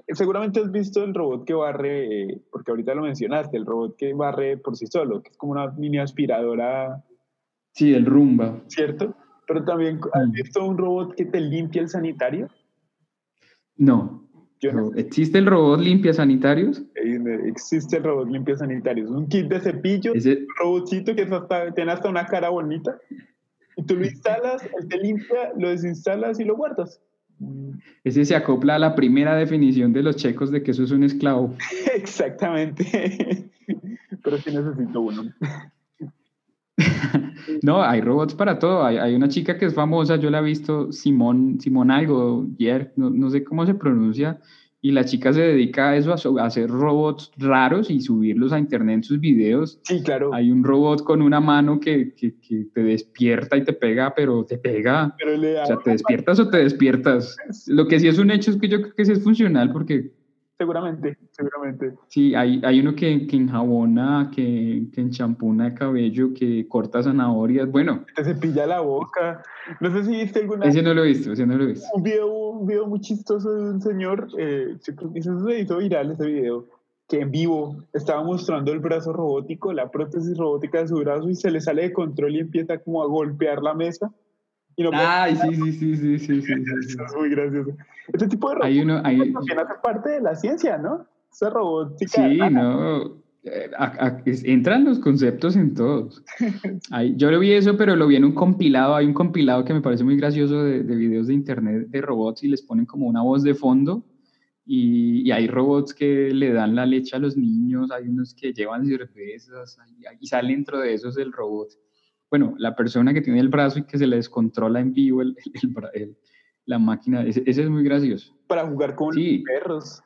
seguramente has visto el robot que barre, eh, porque ahorita lo mencionaste, el robot que barre por sí solo, que es como una mini aspiradora. Sí, el rumba. ¿Cierto? Pero también, ¿has mm. visto un robot que te limpia el sanitario? No. ¿Existe el robot limpia sanitarios? Existe el robot limpia sanitarios. Un kit de cepillo, un robotcito que tiene hasta una cara bonita. Y tú lo instalas, él te limpia, lo desinstalas y lo guardas. Ese se acopla a la primera definición de los checos de que eso es un esclavo. (laughs) Exactamente. (laughs) Pero sí necesito uno. (laughs) no, hay robots para todo. Hay, una chica que es famosa, yo la he visto, Simón, Simón algo, no, no sé cómo se pronuncia, y la chica se dedica a eso, a, hacer robots raros y subirlos a internet en sus videos. Sí, claro. Hay un robot con una mano que, que, te despierta y te pega, pero te pega. Pero o sea, ¿te despiertas o te despiertas? (laughs) Lo que sí es un hecho es que yo creo que sí es funcional porque... Seguramente, seguramente. Sí, hay, hay uno que, que enjabona, que, que enchampuna el cabello, que corta zanahorias, bueno. Te cepilla la boca. No sé si viste alguna Ese no lo he visto, ese no lo he visto. Un video, un video muy chistoso de un señor, eh, se hizo viral ese video, que en vivo estaba mostrando el brazo robótico, la prótesis robótica de su brazo y se le sale de control y empieza como a golpear la mesa. Y no Ay, sí, sí, sí, sí, sí, sí, (laughs) Es muy gracioso. Este tipo de robots también hace parte de la ciencia, ¿no? Esa robótica. Sí, no eh, entran los conceptos en todos. (laughs) yo lo vi eso, pero lo vi en un compilado. Hay un compilado que me parece muy gracioso de, videos de internet de robots y les ponen como una voz de fondo. Y, hay robots que le dan la leche a los niños, hay unos que llevan cervezas y, sale dentro de esos el robot. Bueno, la persona que tiene el brazo y que se le descontrola en vivo el, la máquina, ese, es muy gracioso. Para jugar con perros.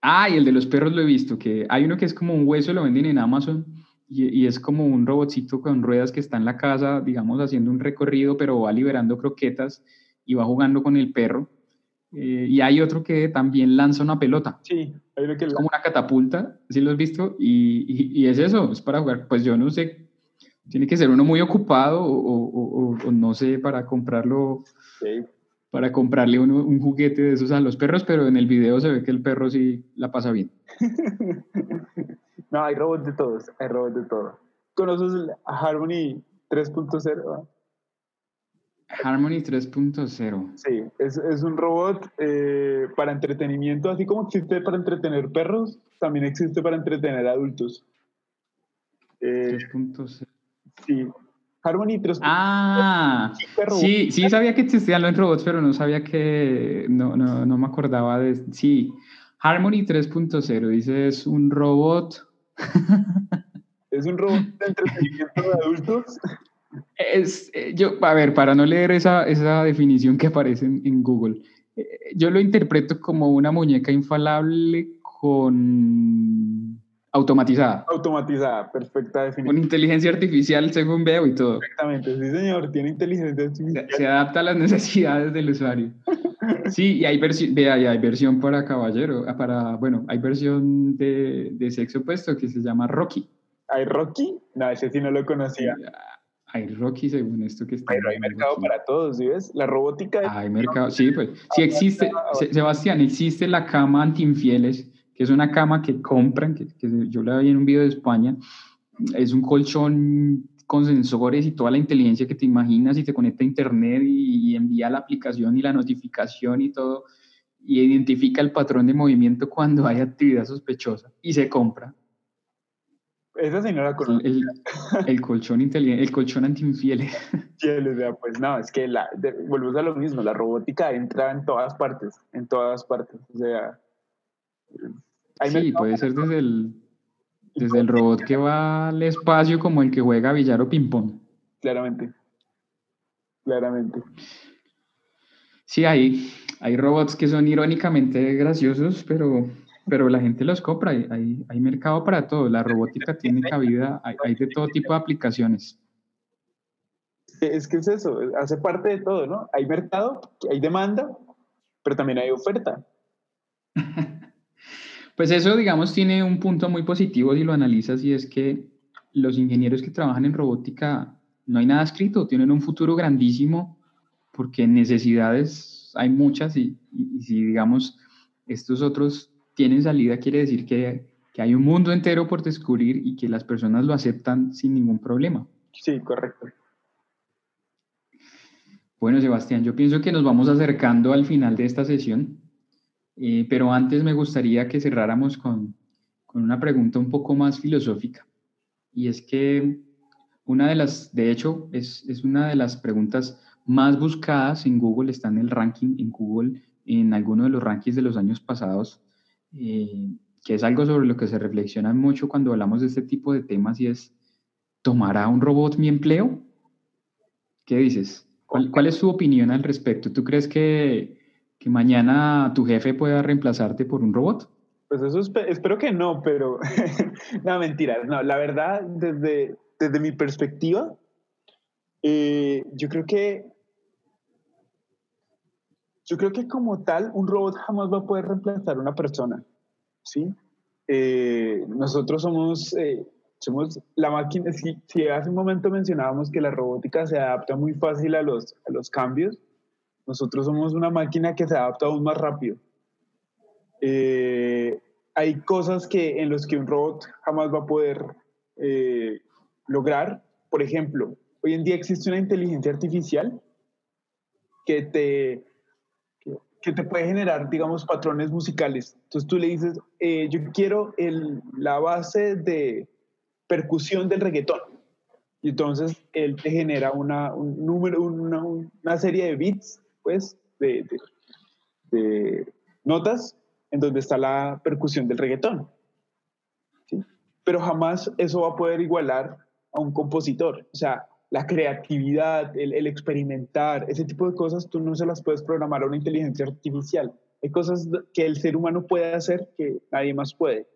Ah, y el de los perros lo he visto, que hay uno que es como un hueso, lo venden en Amazon, y, es como un robotcito con ruedas que está en la casa, digamos, haciendo un recorrido, pero va liberando croquetas y va jugando con el perro. Eh, y hay otro que también lanza una pelota. Sí, hay que es como una catapulta, ¿sí lo has visto? Y, y, es eso, es para jugar. Pues yo no sé, tiene que ser uno muy ocupado o, o, no sé, para comprarlo. Sí para comprarle un juguete de esos a los perros, pero en el video se ve que el perro sí la pasa bien. (laughs) no, hay robots de todos, hay robots de todos. ¿Conoces Harmony 3.0? Harmony 3.0. Sí, es, es, un robot eh, para entretenimiento, así como existe para entretener perros, también existe para entretener adultos. 3.0. Sí, Harmony 3.0. Ah, sí, sí sabía que existían los robots, pero no sabía que, no, no, no me acordaba de, sí, Harmony 3.0, dice, es un robot. (laughs) es un robot de entretenimiento de adultos. Es, eh, yo, a ver, para no leer esa, esa definición que aparece en, Google, eh, yo lo interpreto como una muñeca infalable con automatizada. Automatizada, perfecta definición. Con inteligencia artificial, según veo y todo. Exactamente, sí señor, tiene inteligencia artificial. Se, adapta a las necesidades del usuario. Sí, y hay, versión, hay versión para caballero, ah, para, bueno, hay versión de, de sexo opuesto que se llama Rocky. ¿Hay Rocky? No, ese sí no lo conocía. Hay Rocky, según esto que está. Pero hay mercado para todos, ¿sí ves? La robótica. Hay mercado, sí, pues. Sí existe, Sebastián, existe la cama anti-infieles, que es una cama que compran, que, yo la vi en un video de España. Es un colchón con sensores y toda la inteligencia que te imaginas y te conecta a internet y, y envía la aplicación y la notificación y todo y identifica el patrón de movimiento cuando hay actividad sospechosa y se compra. Esa señora con el, el, colchón inteligente, el colchón anti-infieles. (laughs) pues no, es que la, volvemos a lo mismo, la robótica entra en todas partes, en todas partes. O sea, sí, puede ser desde el, desde el robot que va al espacio como el que juega billar o ping-pong. Claramente, claramente. Sí, hay, hay robots que son irónicamente graciosos, pero pero la gente los compra, hay, hay, mercado para todo, la robótica (laughs) tiene cabida, hay, de todo tipo de aplicaciones. Es que es eso, hace parte de todo, ¿no? Hay mercado, hay demanda, pero también hay oferta. (laughs) pues eso, digamos, tiene un punto muy positivo si lo analizas y es que los ingenieros que trabajan en robótica no hay nada escrito, tienen un futuro grandísimo porque necesidades hay muchas y, y si, digamos, estos otros tienen salida quiere decir que, que hay un mundo entero por descubrir y que las personas lo aceptan sin ningún problema. Sí, correcto. Bueno, Sebastián, yo pienso que nos vamos acercando al final de esta sesión, eh, pero antes me gustaría que cerráramos con, con, una pregunta un poco más filosófica. Y es que una de las, de hecho, es, es una de las preguntas más buscadas en Google, está en el ranking en Google, en alguno de los rankings de los años pasados, que es algo sobre lo que se reflexiona mucho cuando hablamos de este tipo de temas y es, ¿tomará un robot mi empleo? ¿Qué dices? ¿Cuál, es tu opinión al respecto? ¿Tú crees que, que, mañana tu jefe pueda reemplazarte por un robot? Pues eso espero que no, pero (laughs) no, mentiras. No, la verdad, desde, desde mi perspectiva, eh, yo creo que yo creo que como tal, un robot jamás va a poder reemplazar a una persona, ¿sí? Eh, nosotros somos, eh, somos la máquina, si, si, hace un momento mencionábamos que la robótica se adapta muy fácil a los, a los cambios, nosotros somos una máquina que se adapta aún más rápido. Eh, hay cosas que, en las que un robot jamás va a poder lograr. Por ejemplo, hoy en día existe una inteligencia artificial que te que te puede generar, digamos, patrones musicales. Entonces tú le dices, eh, yo quiero el, la base de percusión del reggaetón. Y entonces él te genera una, un número, una, una, serie de beats, pues, de, de, notas en donde está la percusión del reggaetón. ¿sí? Pero jamás eso va a poder igualar a un compositor. O sea, la creatividad, el, experimentar, ese tipo de cosas tú no se las puedes programar a una inteligencia artificial. Hay cosas que el ser humano puede hacer que nadie más puede.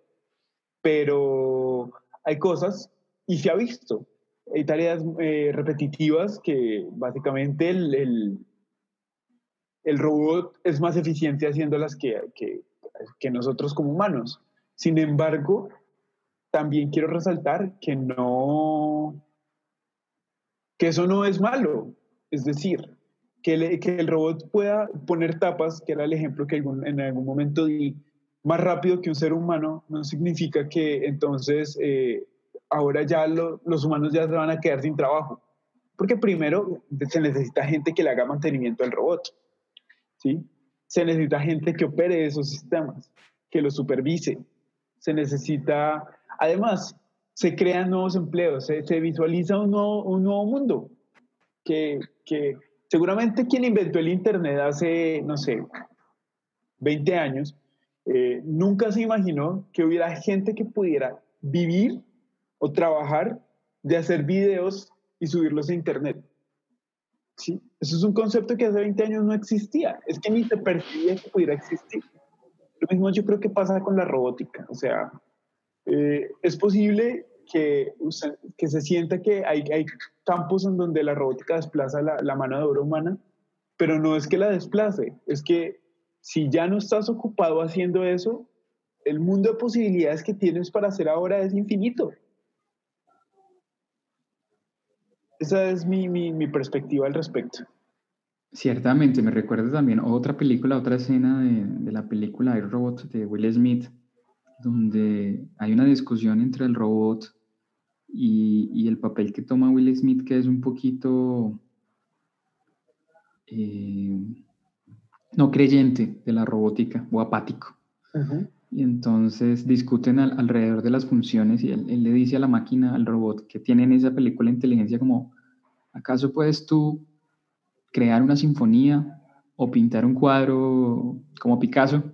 Pero hay cosas, y se ha visto, hay tareas eh, repetitivas que básicamente el, el, el, robot es más eficiente haciéndolas que, nosotros como humanos. Sin embargo, también quiero resaltar que no, que eso no es malo. Es decir, que, que el robot pueda poner tapas, que era el ejemplo que en algún momento di, más rápido que un ser humano, no significa que entonces eh, ahora ya los humanos ya se van a quedar sin trabajo. Porque primero se necesita gente que le haga mantenimiento al robot. ¿Sí? Se necesita gente que opere esos sistemas, que los supervise. Se necesita, además, se crean nuevos empleos, se, visualiza un nuevo, un nuevo mundo, que, que, seguramente quien inventó el Internet hace, no sé, 20 años, eh, nunca se imaginó que hubiera gente que pudiera vivir o trabajar de hacer videos y subirlos a Internet. ¿Sí? Eso es un concepto que hace 20 años no existía. Es que ni se percibía que pudiera existir. Lo mismo yo creo que pasa con la robótica. O sea, eh, es posible que, que se sienta que hay, hay campos en donde la robótica desplaza la, la mano de obra humana, pero no es que la desplace, es que si ya no estás ocupado haciendo eso, el mundo de posibilidades que tienes para hacer ahora es infinito. Esa es mi, mi, mi perspectiva al respecto. Ciertamente, me recuerda también otra película, otra escena de, de la película Air Robot de Will Smith, donde hay una discusión entre el robot y, y, el papel que toma Will Smith, que es un poquito eh, no creyente de la robótica o apático. Y entonces discuten alrededor de las funciones y él, le dice a la máquina, al robot que tiene en esa película inteligencia como, ¿acaso puedes tú crear una sinfonía o pintar un cuadro como Picasso?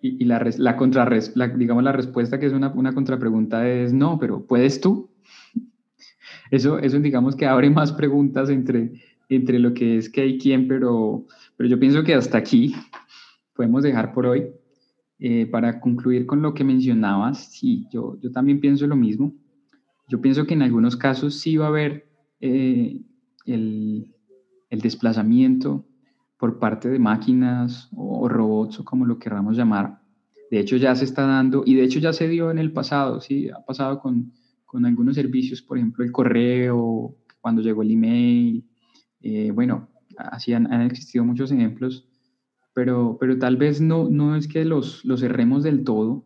Y, la, la, contra, digamos, la respuesta que es una, una contrapregunta es no, pero ¿puedes tú? (laughs) Eso, eso digamos que abre más preguntas entre, entre lo que es que hay quién, pero, pero yo pienso que hasta aquí (laughs) podemos dejar por hoy. Eh, para concluir con lo que mencionabas, sí, yo, yo también pienso lo mismo. Yo pienso que en algunos casos sí va a haber eh, el, el, desplazamiento por parte de máquinas o, robots o como lo queramos llamar. De hecho ya se está dando y de hecho ya se dio en el pasado, sí, ha pasado con, con algunos servicios, por ejemplo el correo, cuando llegó el email, eh, bueno, así han, han, existido muchos ejemplos pero, pero tal vez no, no es que los, los cerremos del todo,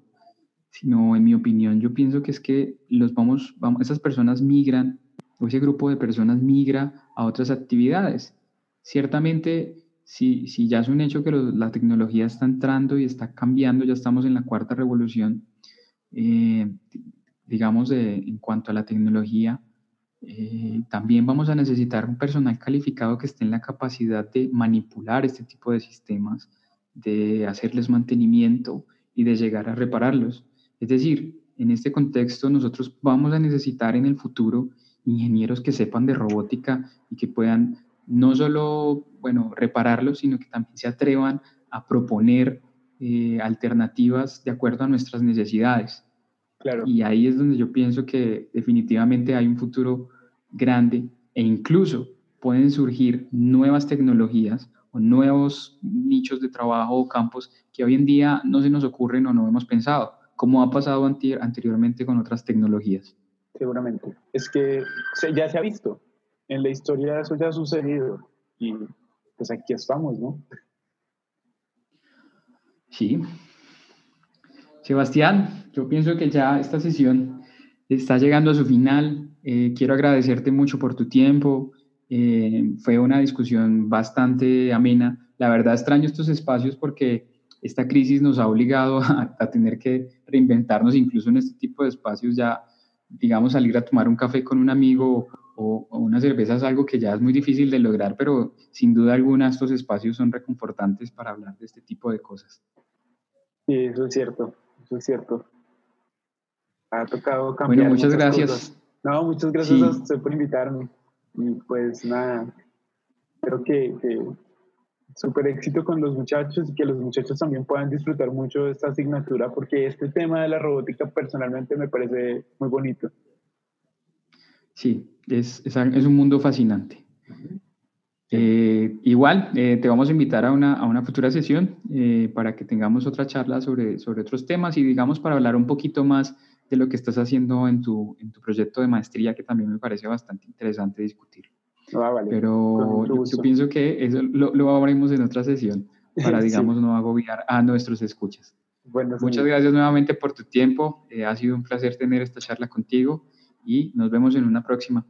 sino en mi opinión yo pienso que es que los vamos, vamos, esas personas migran, o ese grupo de personas migra a otras actividades. Ciertamente, si, si ya es un hecho que la tecnología está entrando y está cambiando, ya estamos en la cuarta revolución, eh, digamos, en cuanto a la tecnología, eh, también vamos a necesitar un personal calificado que esté en la capacidad de manipular este tipo de sistemas, de hacerles mantenimiento y de llegar a repararlos. Es decir, en este contexto nosotros vamos a necesitar en el futuro ingenieros que sepan de robótica y que puedan no solo, bueno, repararlos, sino que también se atrevan a proponer eh, alternativas de acuerdo a nuestras necesidades. Y ahí es donde yo pienso que definitivamente hay un futuro grande e incluso pueden surgir nuevas tecnologías o nuevos nichos de trabajo o campos que hoy en día no se nos ocurren o no hemos pensado, como ha pasado anteriormente con otras tecnologías. Seguramente. Es que ya se ha visto. En la historia eso ya ha sucedido. Y pues aquí estamos, ¿no? Sí, Sebastián, yo pienso que ya esta sesión está llegando a su final. Eh, quiero agradecerte mucho por tu tiempo. Eh, fue una discusión bastante amena. La verdad extraño estos espacios porque esta crisis nos ha obligado (laughs) a, tener que reinventarnos incluso en este tipo de espacios ya, digamos, salir a tomar un café con un amigo o, o una cerveza es algo que ya es muy difícil de lograr, pero sin duda alguna estos espacios son reconfortantes para hablar de este tipo de cosas. Sí, eso es cierto es cierto. Ha tocado cambiar. Bueno, muchas gracias. No, muchas gracias a usted por invitarme. Y pues nada, creo que, que súper éxito con los muchachos y que los muchachos también puedan disfrutar mucho de esta asignatura porque este tema de la robótica personalmente me parece muy bonito. Sí, es, es, es un mundo fascinante. Eh, igual, eh, te vamos a invitar a una, a una futura sesión eh, para que tengamos otra charla sobre, sobre otros temas y digamos para hablar un poquito más de lo que estás haciendo en tu, en tu proyecto de maestría, que también me parece bastante interesante discutir. Ah, vale. Pero yo, pienso que eso lo, lo abrimos en otra sesión para, (laughs) digamos, no agobiar a nuestros escuchas. Bueno, Muchas gracias nuevamente por tu tiempo. ha sido un placer tener esta charla contigo y nos vemos en una próxima.